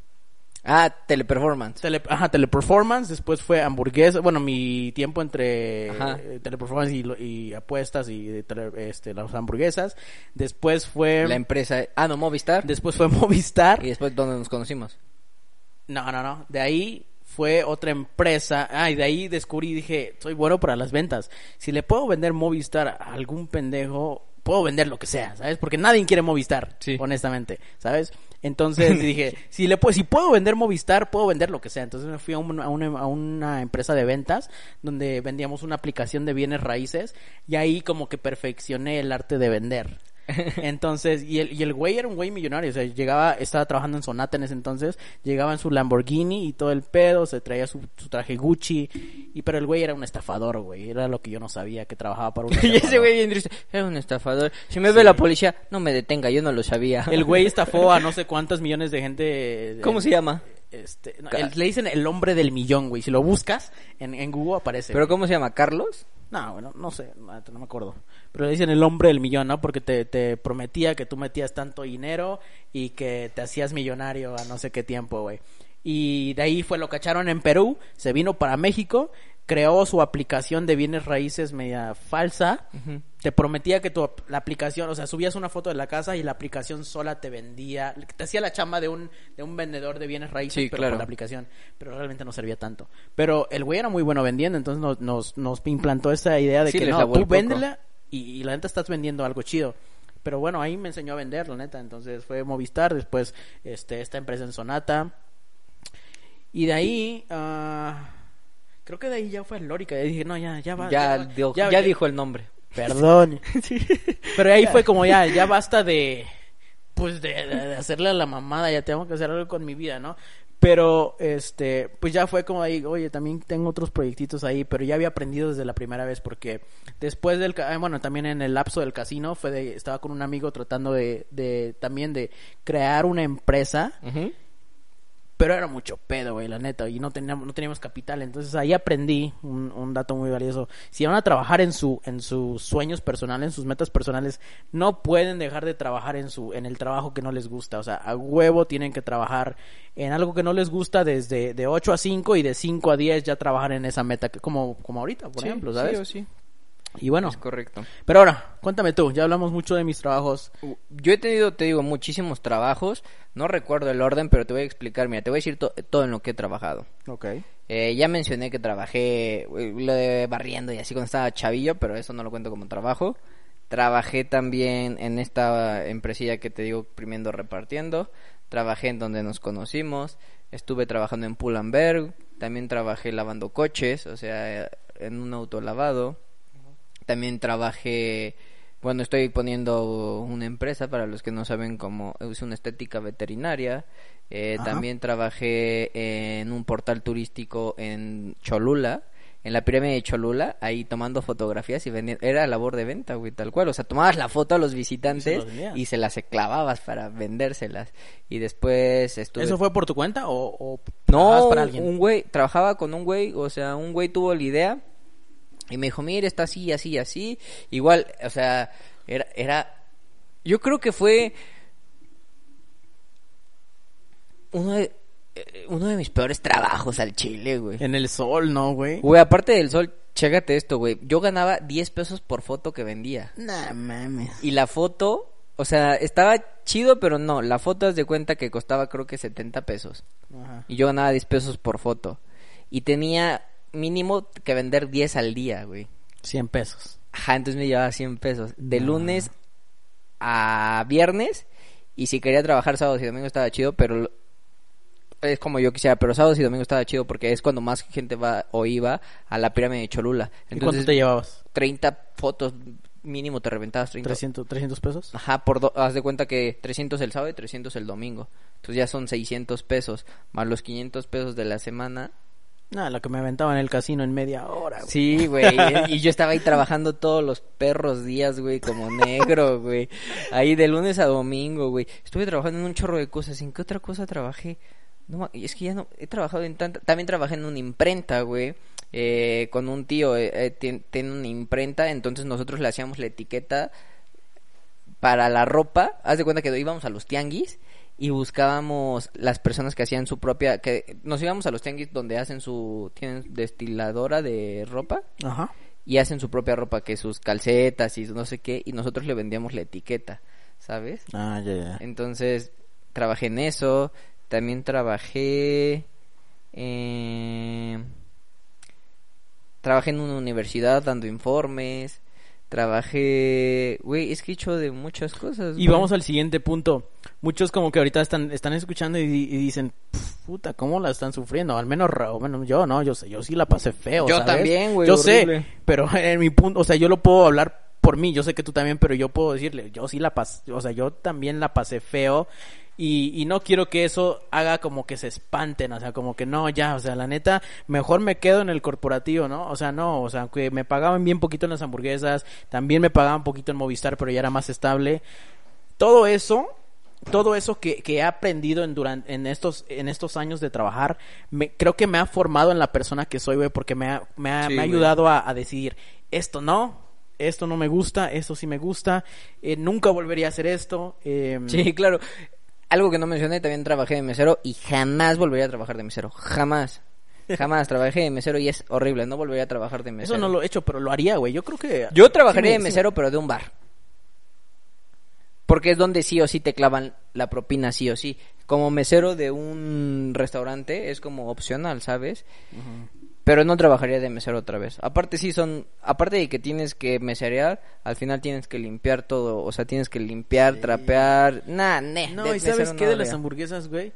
Ah, teleperformance. Tele, ajá, teleperformance. Después fue hamburguesa. Bueno, mi tiempo entre Ajá. eh, teleperformance y, apuestas y tele- este, las hamburguesas. Después fue. La empresa. Ah, no, Movistar. Después fue Movistar. Y después, ¿dónde nos conocimos? No, no, no. De ahí fue otra empresa. Ah, y de ahí descubrí y dije, soy bueno para las ventas. Si le puedo vender Movistar a algún pendejo, puedo vender lo que sea, ¿sabes? Porque nadie quiere Movistar, Sí. honestamente, ¿sabes? Entonces dije, si le puedo, si puedo vender Movistar, puedo vender lo que sea. Entonces me fui a, un- a una, a una empresa de ventas donde vendíamos una aplicación de bienes raíces y ahí como que perfeccioné el arte de vender. Entonces, y el, y el güey era un güey millonario, o sea, llegaba, estaba trabajando en Sonata en ese entonces, llegaba en su Lamborghini y todo el pedo, se traía su, su traje Gucci Y pero el güey era un estafador, güey. Era lo que yo no sabía, que trabajaba para un Y ese güey bien triste. Era un estafador. Si me ve la policía, no me detenga, yo no lo sabía. El güey estafó a no sé cuántos millones de gente. de- ¿Cómo se llama? Este, no, Ca- el- le dicen el hombre del millón, güey. Si lo buscas en, en Google aparece. ¿Pero cómo se llama? ¿Carlos? No, bueno, no sé, no, no me acuerdo. Pero le dicen el hombre del millón, ¿no? Porque te, te prometía que tú metías tanto dinero y que te hacías millonario a no sé qué tiempo, güey. Y de ahí fue, lo cacharon en Perú, se vino para México, creó su aplicación de bienes raíces media falsa. Te prometía que tu, la aplicación, o sea, subías una foto de la casa y la aplicación sola te vendía, te hacía la chamba de un, de un vendedor de bienes raíces, Sí, pero claro. por la aplicación. Pero realmente no servía tanto. Pero el güey era muy bueno vendiendo, entonces nos, nos, nos implantó esa idea de Sí, que no, tú véndela y, y la neta estás vendiendo algo chido. Pero bueno, ahí me enseñó a vender, la neta. Entonces fue Movistar, después este, esta empresa en Sonata. Y de ahí, ah, creo que de ahí ya fue Lórica. Y dije, no, ya, ya va. Ya, va, dio- ya dijo el nombre. Perdón. Pero ahí fue como ya, ya basta de, pues de, de- de hacerle a la mamada, ya tengo que hacer algo con mi vida, ¿no? Pero, este, pues ya fue como ahí, oye, también tengo otros proyectitos ahí, pero ya había aprendido desde la primera vez porque después del, ah, bueno, también en el lapso del casino fue de, estaba con un amigo tratando de, de, también de crear una empresa pero era mucho pedo, güey, la neta, y no teníamos, no teníamos capital, entonces ahí aprendí un, un dato muy valioso. Si van a trabajar en su, en sus sueños personales, en sus metas personales, no pueden dejar de trabajar en su, en el trabajo que no les gusta, o sea, a huevo tienen que trabajar en algo que no les gusta desde de 8 a 5 y de 5 a 10 ya trabajar en esa meta, que como, como ahorita, por ejemplo, ¿sabes? Sí, sí. Y bueno, Es correcto. pero ahora, cuéntame tú, ya hablamos mucho de mis trabajos. Yo he tenido, te digo, muchísimos trabajos. No recuerdo el orden, pero te voy a explicar. Mira, te voy a decir to- todo en lo que he trabajado. Ok. Eh, ya mencioné que trabajé lo de barriendo y así cuando estaba chavillo, pero eso no lo cuento como trabajo. Trabajé también en esta empresilla que te digo, primero repartiendo. Trabajé en donde nos conocimos. Estuve trabajando en Pull&Bear. También trabajé lavando coches, o sea, en un autolavado. También trabajé, bueno, estoy poniendo una empresa para los que no saben cómo es una estética veterinaria. Eh, también trabajé en un portal turístico en Cholula, en la pirámide de Cholula, ahí tomando fotografías y vendiendo. Era labor de venta, güey, tal cual. O sea, tomabas la foto a los visitantes y se las clavabas para vendérselas. Y después estuve. ¿Eso fue por tu cuenta o, o trabajabas No, para alguien? un güey, trabajaba con un güey, o sea, un güey tuvo la idea y me dijo, mire, está así, así, así. Igual, o sea, era, era, yo creo que fue uno de, eh, uno de mis peores trabajos al chile, güey. En el sol, ¿no, güey? Güey, aparte del sol, chécate esto, güey. Yo ganaba 10 pesos por foto que vendía. Nah, mames. Y la foto, o sea, estaba chido, pero no. La foto, haz de cuenta que costaba creo que 70 pesos. Ajá. Y yo ganaba 10 pesos por foto. Y tenía mínimo que vender 10 al día, güey. 100 pesos. Ajá, entonces me llevaba 100 pesos. De lunes a viernes. Y si quería trabajar sábados y domingos estaba chido, pero es como yo quisiera. Pero sábados y domingos estaba chido porque es cuando más gente va o iba a la pirámide de Cholula. ¿Y Entonces, cuánto te llevabas? 30 fotos mínimo te reventabas 30. 300, 300 pesos. Ajá, por do- haz de cuenta que 300 el sábado y 300 el domingo. Entonces ya son 600 pesos, más los 500 pesos de la semana. Nada, lo que me aventaba en el casino en media hora, güey. Sí, güey. y yo estaba ahí trabajando todos los perros días, güey, como negro, güey. Ahí de lunes a domingo, güey. Estuve trabajando en un chorro de cosas. ¿En qué otra cosa trabajé? No, es que ya no, he trabajado en tanta, también trabajé en una imprenta, güey, eh, con un tío, eh, eh, tien- tiene una imprenta, entonces nosotros le hacíamos la etiqueta para la ropa, haz de cuenta que íbamos a los tianguis y buscábamos las personas que hacían su propia, que nos íbamos a los tianguis donde hacen su, tienen destiladora de ropa Ajá. y hacen su propia ropa, que sus calcetas y no sé qué, y nosotros le vendíamos la etiqueta, ¿sabes? Ah, ya, ya. Entonces, trabajé en eso, también trabajé... eh, trabajé en una universidad dando informes, trabajé... Güey, es que he hecho de muchas cosas. Y vamos al siguiente punto. Muchos como que ahorita están, están escuchando y, di- y dicen, "Pf, puta, ¿cómo la están sufriendo? Al menos, ra- o menos yo, ¿no? Yo sé, yo sí la pasé feo, Yo ¿sabes? también, güey, Yo horrible. sé, pero en mi punto, o sea, yo lo puedo hablar por mí, yo sé que tú también, pero yo puedo decirle, yo sí la pasé, o sea, yo también la pasé feo y, y no quiero que eso haga como que se espanten, o sea, como que no, ya, o sea, la neta, mejor me quedo en el corporativo, ¿no? O sea, no, o sea, aunque me pagaban bien poquito en las hamburguesas, también me pagaban poquito en Movistar, pero ya era más estable. Todo eso todo eso que, que he aprendido en, durante, en, estos, en estos años de trabajar, me, creo que me ha formado en la persona que soy, güey, porque me ha, me ha, Sí, me ha ayudado a, a decidir, esto no, esto no me gusta, esto sí me gusta, eh, nunca volvería a hacer esto. eh, Sí, claro. Algo que no mencioné, también trabajé de mesero y jamás volvería a trabajar de mesero. Jamás. Jamás trabajé de mesero y es horrible. No volvería a trabajar de mesero. Eso no lo he hecho, pero lo haría, güey. Yo creo que... Yo trabajaría Sí de mesero, pero de un bar. Porque es donde sí o sí te clavan la propina, sí o sí. Como mesero de un restaurante es como opcional, ¿sabes? Pero no trabajaría de mesero otra vez. Aparte sí son, aparte de que tienes que meserear, al final tienes que limpiar todo, o sea, tienes que limpiar, trapear, nah, ne, No, y ¿sabes qué no de las hamburguesas, güey?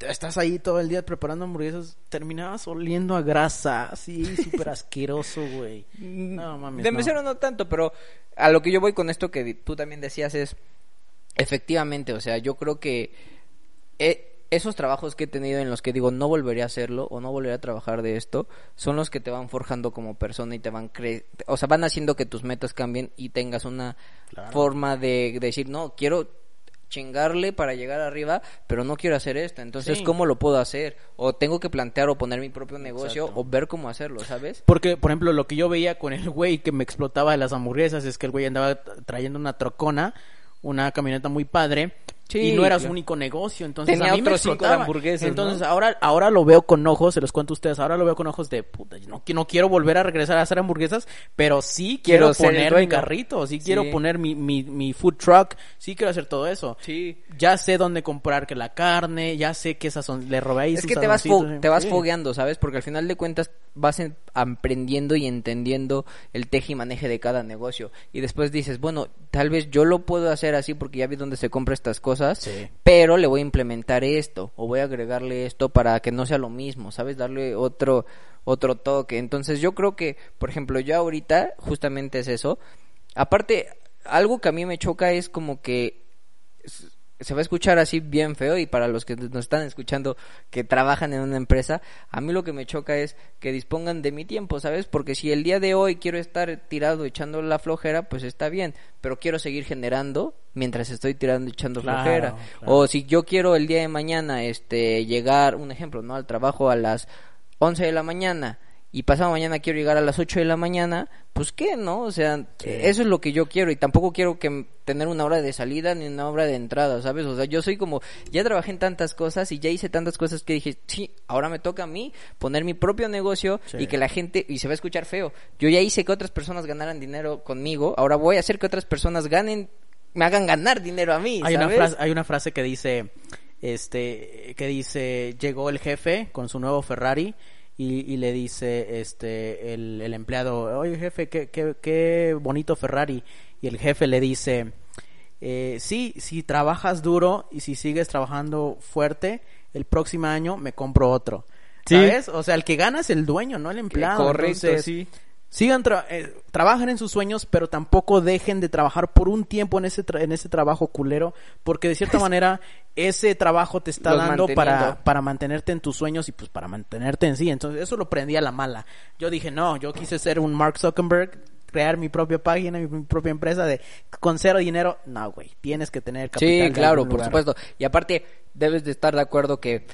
Estás ahí todo el día preparando hamburguesas, terminabas oliendo a grasa, así, súper asqueroso, güey. No, mames, De mesero no tanto, pero a lo que yo voy con esto que tú también decías es, efectivamente, o sea, yo creo que eh, esos trabajos que he tenido en los que digo no volvería a hacerlo o no volvería a trabajar de esto, son los que te van forjando como persona y te van cre o sea, van haciendo que tus metas cambien y tengas una Claro. forma de decir, no, quiero chingarle para llegar arriba, pero no quiero hacer esto. Entonces, Sí. ¿cómo lo puedo hacer? O tengo que plantear o poner mi propio negocio Exacto. o ver cómo hacerlo, ¿sabes? Porque, por ejemplo, lo que yo veía con el güey que me explotaba de las hamburguesas es que el güey andaba trayendo una trocona, una camioneta muy padre, Sí, y no era su único negocio. Entonces, Tenía a mí me otros cinco hamburguesas, Entonces, ¿no? ahora, ahora lo veo con ojos, se los cuento a ustedes, ahora lo veo con ojos de puta. No, no quiero volver a regresar a hacer hamburguesas, pero sí quiero, poner mi carrito, sí, Sí. quiero poner mi, mi, mi food truck, sí quiero hacer todo eso. Sí. Ya sé dónde comprar que la carne, ya sé que esas son, le robé ahí Es que te vas, te vas fogueando, ¿sabes? Porque al final de cuentas vas en- aprendiendo y entendiendo el teje y maneje de cada negocio. Y después dices, bueno, tal vez yo lo puedo hacer así porque ya vi dónde se compra estas cosas, Sí. pero le voy a implementar esto o voy a agregarle esto para que no sea lo mismo, ¿sabes? Darle otro otro toque. Entonces yo creo que, por ejemplo, yo ahorita justamente es eso. Aparte, algo que a mí me choca es como que se va a escuchar así bien feo y para los que nos están escuchando que trabajan en una empresa, a mí lo que me choca es que dispongan de mi tiempo, ¿sabes? Porque si el día de hoy quiero estar tirado echando la flojera, pues está bien, pero quiero seguir generando mientras estoy tirando echando Claro, flojera. claro. O si yo quiero el día de mañana este llegar, un ejemplo, ¿no? al trabajo a las 11 de la mañana y pasado mañana quiero llegar a las 8 de la mañana, pues qué, ¿no? O sea, eso es lo que yo quiero y tampoco quiero que tener una hora de salida ni una hora de entrada, ¿sabes? O sea, yo soy como, ya trabajé en tantas cosas y ya hice tantas cosas que dije, sí, ahora me toca a mí poner mi propio negocio Sí. y que la gente, y se va a escuchar feo, yo ya hice que otras personas ganaran dinero conmigo, ahora voy a hacer que otras personas ganen, me hagan ganar dinero a mí, Hay una, frase, hay una frase que dice, este, que dice, llegó el jefe con su nuevo Ferrari y, y le dice, este, el, el empleado, oye jefe, qué, qué, qué bonito Ferrari. Y el jefe le dice, eh, sí, si trabajas duro y si sigues trabajando fuerte, el próximo año me compro otro. Sí. ¿Sabes? O sea, el que gana es el dueño, no el empleado. Correcto, Entonces, sí. Sigan, tra- eh, trabajen en sus sueños, pero tampoco dejen de trabajar por un tiempo en ese, tra- en ese trabajo culero, porque de cierta manera ese trabajo te está Los dando para, para mantenerte en tus sueños y pues para mantenerte en sí. Entonces eso lo prendí a la mala. Yo dije, no, yo quise ser un Mark Zuckerberg, crear mi propia página, mi, propia empresa de con cero dinero. No, güey, tienes que tener capital. Sí, claro, por supuesto. Y aparte, debes de estar de acuerdo que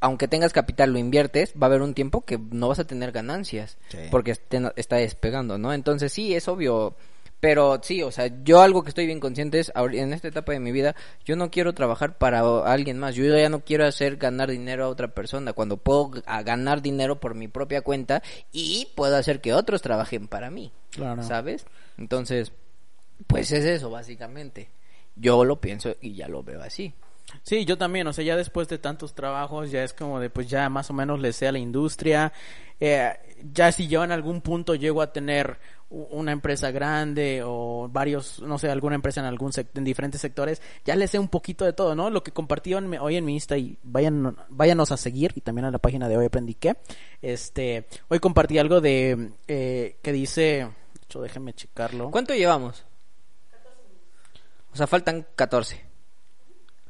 aunque tengas capital, lo inviertes, va a haber un tiempo que no vas a tener ganancias. Sí. Porque este- está despegando, ¿no? Entonces sí, es obvio. Pero sí, o sea, yo algo que estoy bien consciente es, en esta etapa de mi vida, yo no quiero trabajar para alguien más. Yo ya no quiero hacer ganar dinero a otra persona. Cuando puedo ganar dinero por mi propia cuenta y puedo hacer que otros trabajen para mí. Claro. ¿Sabes? Entonces, pues es eso, básicamente. Yo lo pienso y ya lo veo así. Sí, yo también, o sea, ya después de tantos trabajos, ya es como de, pues ya más o menos le sé a la industria, eh, ya si yo en algún punto llego a tener una empresa grande o varios, no sé, alguna empresa en algún en diferentes sectores, ya le sé un poquito de todo, ¿no? Lo que compartí hoy en mi Insta y vayan, váyanos a seguir y también a la página de hoy aprendí qué, este, hoy compartí algo de, eh, que dice, hecho, déjenme checarlo. ¿Cuánto llevamos? O sea, faltan 14.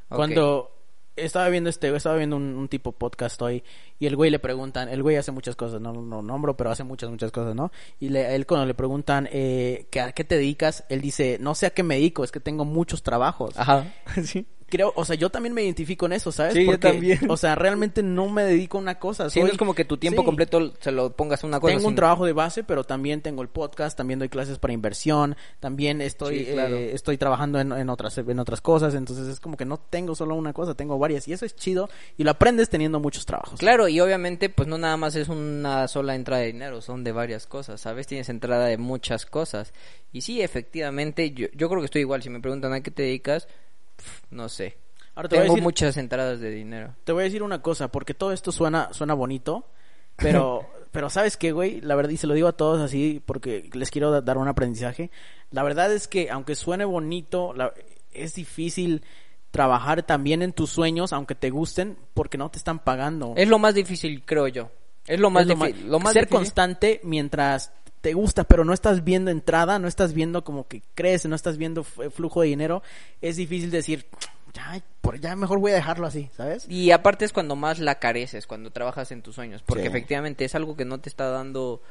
Cuando estaba viendo este, estaba viendo un, un tipo podcast hoy y el güey le preguntan, el güey hace muchas cosas, no no nombro, pero hace muchas, muchas cosas, ¿no? Y le, a él cuando le preguntan, eh, ¿que ¿a qué te dedicas? Él dice, no sé a qué me dedico, es que tengo muchos trabajos. Ajá. sí. Creo, o sea, yo también me identifico en eso, ¿sabes? Sí, yo Porque, también. O sea, realmente no me dedico a una cosa. Sí, soy- no es como que tu tiempo Sí. completo se lo pongas a una cosa. Tengo un trabajo de base, pero también tengo el podcast, también doy clases para inversión, también estoy Sí, claro. eh, estoy trabajando en, en otras en otras cosas, entonces es como que no tengo solo una cosa, tengo varias y eso es chido y lo aprendes teniendo muchos trabajos. Claro, y obviamente, pues no nada más es una sola entrada de dinero, son de varias cosas, ¿sabes? Tienes entrada de muchas cosas. Y sí, efectivamente, yo, yo creo que estoy igual. Si me preguntan a qué te dedicas, no sé. Ahora te voy, a Tengo decir, muchas entradas de dinero. te voy a decir una cosa, porque todo esto suena suena bonito, pero pero sabes qué, güey, la verdad y se lo digo a todos así porque les quiero da- dar un aprendizaje. La verdad es que aunque suene bonito, la- es difícil trabajar también en tus sueños aunque te gusten porque no te están pagando. Es lo más difícil, creo yo. Es lo más Es lo difícil. ma- Lo más ser difícil- constante mientras te gusta, pero no estás viendo entrada, no estás viendo como que crece, no estás viendo f- flujo de dinero, es difícil decir, ya, por, ya mejor voy a dejarlo así, ¿sabes? Y aparte es cuando más la careces, cuando trabajas en tus sueños, porque Sí. efectivamente es algo que no te está dando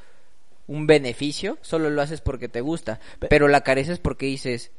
un beneficio, solo lo haces porque te gusta, Pe- pero la careces porque dices,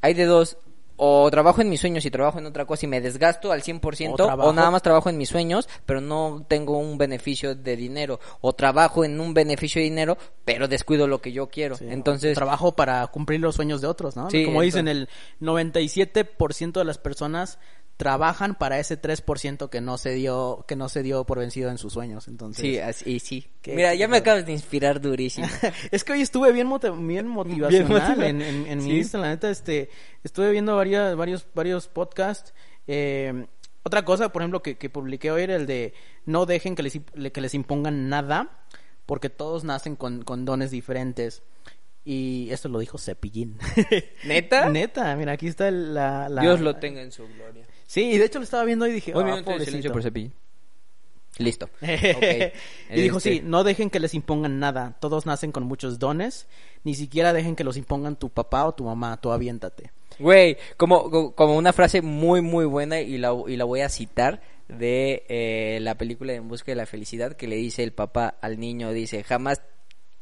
hay de dos, o trabajo en mis sueños y trabajo en otra cosa y me desgasto al 100%, O o, nada más trabajo en mis sueños, pero no tengo un beneficio de dinero, o trabajo en un beneficio de dinero, pero descuido lo que yo quiero. Sí, Entonces, trabajo para cumplir los sueños de otros, ¿no? Sí, Como dicen, el 97% de las personas trabajan para ese 3% que no se dio que no se dio por vencido en sus sueños, entonces sí, así, sí. Mira, ya me acabas de inspirar durísimo. es que hoy estuve bien, bien motivacional motiva- en, en, en mi. Insta, la neta, este, estuve viendo varias, varios, varios podcasts. eh, otra cosa, por ejemplo, que, que publiqué hoy era el de no dejen que les, que les impongan nada, porque todos nacen con, con dones diferentes. Y esto lo dijo Cepillín. ¿Neta? Neta, mira, aquí está la, la- Dios lo tenga en su gloria. Sí, y de hecho lo estaba viendo y dije, Un ah, minuto de pobrecito. silencio por Cepillín. Listo. y dijo, Este, sí, no dejen que les impongan nada. Todos nacen con muchos dones. Ni siquiera dejen que los impongan tu papá o tu mamá. Tú aviéntate. Güey, como, co- como una frase muy, muy buena y la, y la voy a citar de eh, la película En Busca de la Felicidad que le dice el papá al niño, dice, jamás,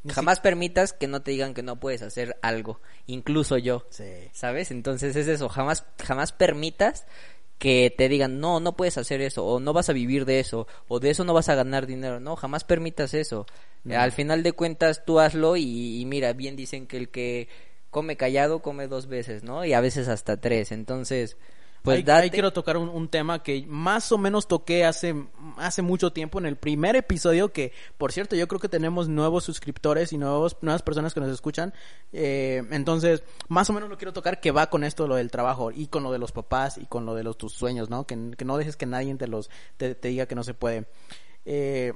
Ni jamás permitas que no te digan que no puedes hacer algo, incluso yo. Sí. ¿Sabes? Entonces es eso, jamás, jamás permitas que te digan, no, no puedes hacer eso, o no vas a vivir de eso, o de eso no vas a ganar dinero, no, jamás permitas eso. No. Al final de cuentas tú hazlo y, y mira, bien dicen que el que come callado come dos veces, ¿no? Y a veces hasta tres, entonces, pues ahí, date. ahí quiero tocar un, un tema que más o menos toqué hace, hace mucho tiempo en el primer episodio que, por cierto, yo creo que tenemos nuevos suscriptores y nuevos, nuevas personas que nos escuchan. Eh, entonces, más o menos lo quiero tocar que va con esto, lo del trabajo y con lo de los papás y con lo de los tus sueños, ¿no? Que, que no dejes que nadie te, los, te, te diga que no se puede. Eh,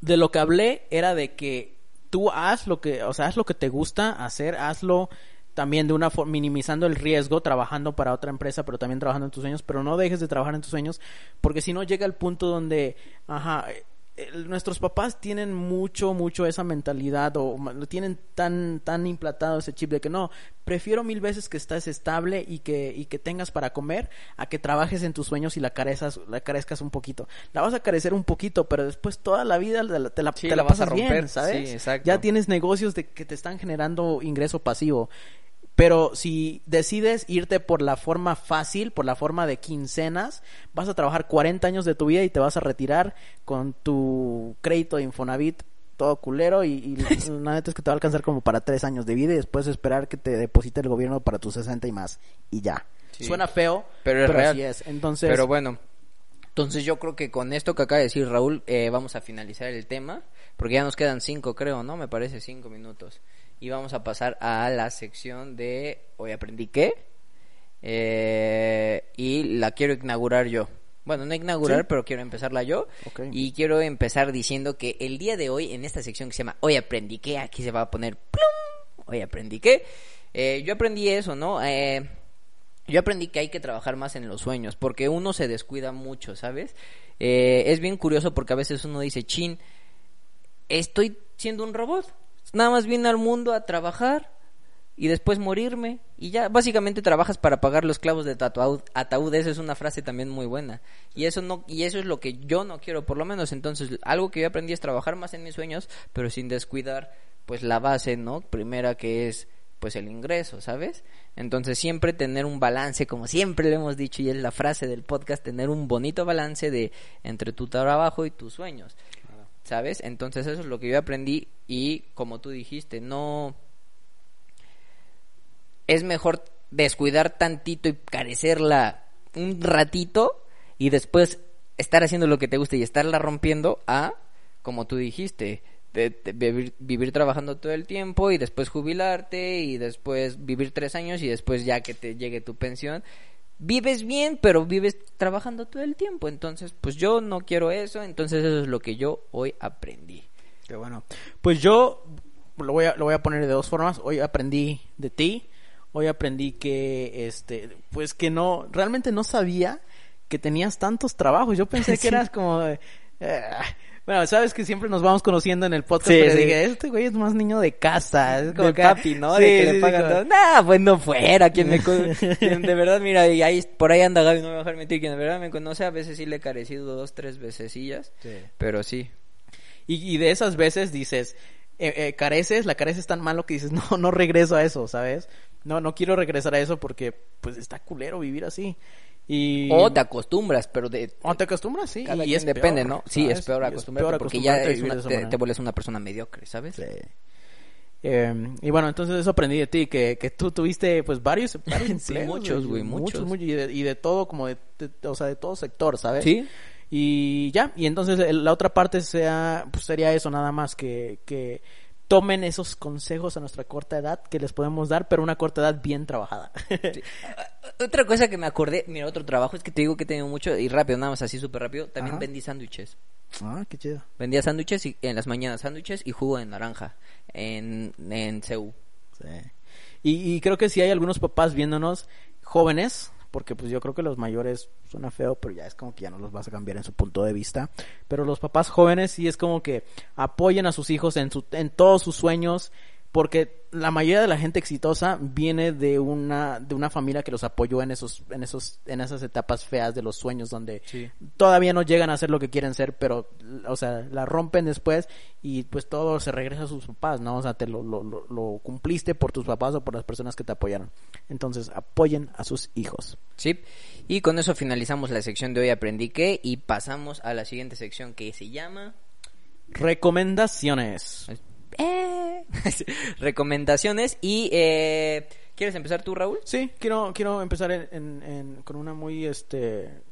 de lo que hablé era de que tú haz lo que, o sea, haz lo que te gusta hacer, hazlo también de una forma minimizando el riesgo trabajando para otra empresa, pero también trabajando en tus sueños, pero no dejes de trabajar en tus sueños, porque si no llega el punto donde, ajá, eh, el- nuestros papás tienen mucho, mucho esa mentalidad o lo tienen tan, tan implantado ese chip de que no, prefiero mil veces que estés estable y que, y que tengas para comer a que trabajes en tus sueños y la carezas, la carezcas un poquito. La vas a carecer un poquito, pero después toda la vida te la, te la, Sí, te la la vas a bien, romper. ¿sabes? Sí, exacto. Ya tienes negocios de que te están generando ingreso pasivo. Pero si decides irte por la forma fácil, por la forma de quincenas, vas a trabajar 40 años de tu vida y te vas a retirar con tu crédito de Infonavit todo culero y, y la neta es que te va a alcanzar como para 3 años de vida y después esperar que te deposite el gobierno para tus 60 y más y ya. Sí. Suena feo, Pero es real. así es. Entonces, Pero bueno, entonces yo creo que con esto que acaba de decir Raúl, eh, vamos a finalizar el tema, porque ya nos quedan cinco, creo, ¿no? Me parece cinco minutos. Y vamos a pasar a la sección de Hoy aprendí qué. Eh, y la quiero inaugurar yo. Bueno, no inaugurar, ¿Sí? pero quiero empezarla yo. Y quiero empezar diciendo que el día de hoy, en esta sección que se llama Hoy aprendí qué, aquí se va a poner plum, Hoy aprendí qué. Eh, yo aprendí eso, ¿no? Eh, yo aprendí que hay que trabajar más en los sueños, porque uno se descuida mucho, ¿sabes? Es bien curioso porque a veces uno dice, chin, estoy siendo un robot. Nada más vine al mundo a trabajar, y después morirme y ya básicamente trabajas para pagar los clavos de tu ataúd, esa es una frase también muy buena. Y eso no y eso es lo que yo no quiero por lo menos. Entonces algo que yo aprendí es trabajar más en mis sueños pero sin descuidar pues la base no primera que es pues el ingreso sabes entonces siempre tener un balance como siempre le hemos dicho y es la frase del podcast tener un bonito balance de entre tu trabajo y tus sueños ¿sabes? Entonces eso es lo que yo aprendí y como tú dijiste, no es mejor descuidar tantito y carecerla un ratito y después estar haciendo lo que te gusta y estarla rompiendo a, como tú dijiste, vivir, vivir, trabajando todo el tiempo y después jubilarte y después vivir tres años y después ya que te llegue tu pensión. Vives bien, pero vives trabajando todo el tiempo. Entonces, pues yo no quiero eso. Entonces, eso es lo que yo hoy aprendí. Qué bueno. Pues yo lo voy a, lo voy a poner de dos formas. Hoy aprendí de ti Hoy aprendí que, este, pues que no, realmente no sabía que tenías tantos trabajos. Yo pensé que eras como, eh, bueno, sabes que siempre nos vamos conociendo en el podcast, pero dije, este güey es más niño de casa, es como de papi, ¿no? de que le pagan todo. Nah, pues no fuera, quien me quien de verdad, mira, y ahí, por ahí anda Gaby, no me voy a dejar mentir, quien de verdad me conoce, a veces sí le he carecido dos, tres vececillas, pero sí. Y, y de esas veces dices, eh, eh, careces, la careces tan malo que dices, no, no regreso a eso, ¿sabes? No, no quiero regresar a eso porque, pues, está culero vivir así. Y... O te acostumbras, pero de... O te acostumbras, sí. y es depende, ¿no? Sí, es peor acostumbrarte porque ya te, vuelves una persona mediocre, ¿sabes? Sí. Eh, y bueno, entonces eso aprendí de ti, que, que tú tuviste pues varios, varios sí, muchos, güey, muchos. muchos. y, de, y, de, todo, como de, o sea, de todo sector, ¿sabes? Sí. Y ya, y entonces la otra parte sea, pues sería eso nada más, que, que tomen esos consejos a nuestra corta edad que les podemos dar, pero una corta edad bien trabajada. Otra cosa que me acordé, mira, otro trabajo es que te digo que he tenido mucho, y rápido, nada más así súper rápido, también vendí sándwiches. Ah, qué chido. Vendía sándwiches y, en las mañanas, sándwiches y jugo de naranja en, en CEU. Sí. Y, y creo que si hay algunos papás viéndonos jóvenes porque pues yo creo que los mayores suena feo, pero ya es como que ya no los vas a cambiar en su punto de vista. Pero los papás jóvenes sí es como que apoyen a sus hijos en, su, en todos sus sueños, porque la mayoría de la gente exitosa viene de una de una familia que los apoyó en esos en esos en esas etapas feas de los sueños donde todavía no llegan a ser lo que quieren ser pero o sea la rompen después y pues todo se regresa a sus papás no o sea te lo, lo, lo, cumpliste por tus papás o por las personas que te apoyaron. Entonces apoyen a sus hijos. Sí. Y con eso finalizamos la sección de hoy aprendí que y pasamos a la siguiente sección que se llama recomendaciones eh. recomendaciones y eh, ¿quieres empezar tú, Raúl? Sí, quiero quiero empezar en, con una muy este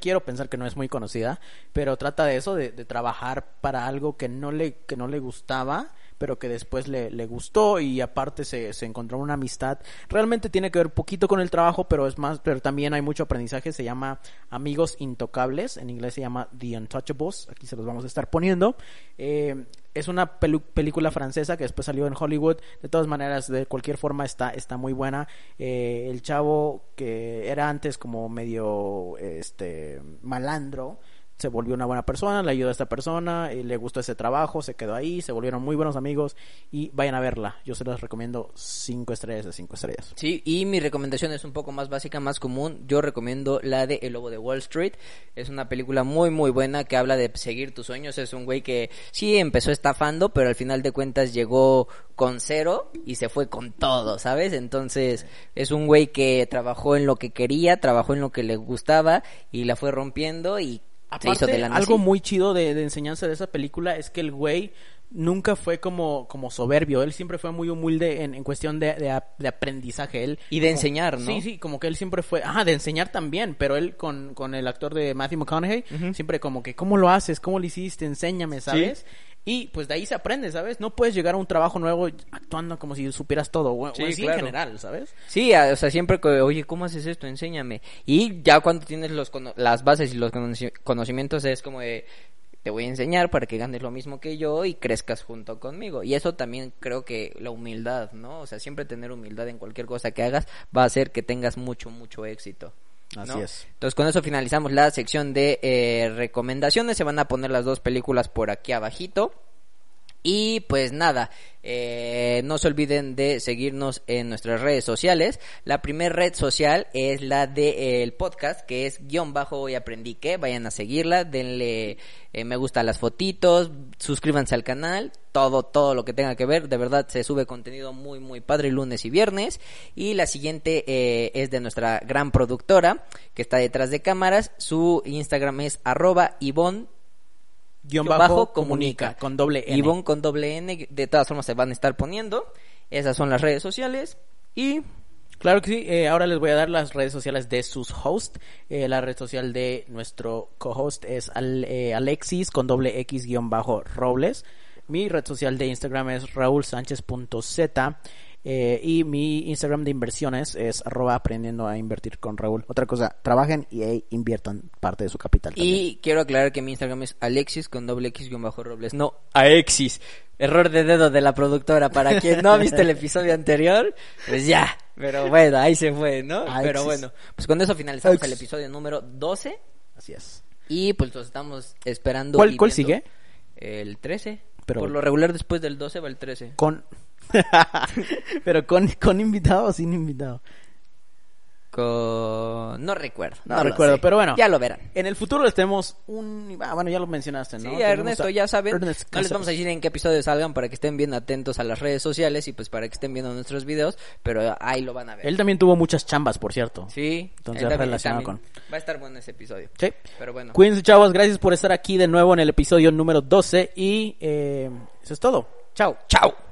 quiero pensar que no es muy conocida, pero trata de eso, de, trabajar para algo que no le, que no le gustaba pero que después le, le gustó y aparte se, se, encontró una amistad. Realmente tiene que ver poquito con el trabajo, pero es más, pero también hay mucho aprendizaje. Se llama Amigos Intocables, en inglés se llama The Untouchables. Aquí se los vamos a estar poniendo. Eh, es una película francesa que después salió en Hollywood. De todas maneras, de cualquier forma está, está muy buena. Eh, el chavo que era antes como medio este malandro se volvió una buena persona, le ayudó a esta persona, y le gustó ese trabajo, se quedó ahí, se volvieron muy buenos amigos y vayan a verla. Yo se los recomiendo cinco estrellas de cinco estrellas. Sí, y mi recomendación es un poco más básica, más común. Yo recomiendo la de El Lobo de Wall Street. Es una película muy, muy buena que habla de seguir tus sueños. Es un güey que sí empezó estafando, pero al final de cuentas llegó con cero y se fue con todo, ¿sabes? Entonces es un güey que trabajó en lo que quería, trabajó en lo que le gustaba y la fue rompiendo y Aparte, algo muy chido de, enseñanza de esa película es que el güey nunca fue como, como soberbio, él siempre fue muy humilde en, en cuestión de, de, aprendizaje. Él, y de enseñar, ¿no? Sí, sí, como que él siempre fue, ah, de enseñar también, pero él con, con el actor de Matthew McConaughey, siempre como que, ¿cómo lo haces? ¿Cómo lo hiciste? Enséñame, ¿sabes? Y pues de ahí se aprende, ¿sabes? No puedes llegar a un trabajo nuevo actuando como si supieras todo, o, sí, en general, ¿sabes? Sí, o sea, siempre que, oye, ¿cómo haces esto? Enséñame. Y ya cuando tienes los las bases y los conocimientos es como de, te voy a enseñar para que ganes lo mismo que yo y crezcas junto conmigo. Y eso también creo que la humildad, ¿no? O sea, siempre tener humildad en cualquier cosa que hagas va a hacer que tengas mucho, mucho éxito. Así es. Entonces con eso finalizamos la sección de eh, recomendaciones. Se van a poner las dos películas por aquí abajito. Y pues nada, eh, no se olviden de seguirnos en nuestras redes sociales. La primera red social es la del podcast, que es guion bajo hoy aprendí que. Vayan a seguirla, denle eh, me gusta a las fotitos, suscríbanse al canal, todo, todo lo que tenga que ver. De verdad se sube contenido muy, muy padre lunes y viernes. Y la siguiente eh, es de nuestra gran productora, que está detrás de cámaras. Su Instagram es arroba Ivonne Guión bajo, comunica. con doble N. Ivonne con doble N, de todas formas se van a estar poniendo. Esas son las redes sociales. Y Claro que sí, eh, ahora les voy a dar las redes sociales de sus hosts. Eh, la red social de nuestro co-host es al- eh, Alexis con doble X guion bajo Robles. Mi red social de Instagram es raulsánchez.z. Eh, y mi Instagram de inversiones es arroba aprendiendo a invertir con Raúl. Otra cosa, trabajen y eh, inviertan parte de su capital. también. Y quiero aclarar que mi Instagram es Alexis con doble X bajo Robles. No, Aexis. Error de dedo de la productora. Para quien no ha visto el episodio anterior, pues ya. Pero bueno, ahí se fue, ¿no? Pero bueno, pues con eso finalizamos el episodio número 12. Así es. Y pues los estamos esperando. ¿Cuál- cuál sigue? El 13. Pero- Por lo regular después del 12 va el 13. Con... Pero con, con invitado o sin invitado. Con... No recuerdo. No, recuerdo, pero bueno. Ya lo verán. En el futuro les tenemos un... Ah, bueno, ya lo mencionaste, ¿no? Sí, Ernesto, a ya saben. Ernest no les vamos a decir en qué episodio salgan para que estén bien atentos a las redes sociales y pues para que estén viendo nuestros videos, pero ahí lo van a ver. Él también tuvo muchas chambas, por cierto. Sí, Entonces, también- relacionado. Va a estar bueno ese episodio. Sí. Pero bueno. Cuídense, chavos. Gracias por estar aquí de nuevo en el episodio número 12. Y eh, eso es todo. Chao. Chao.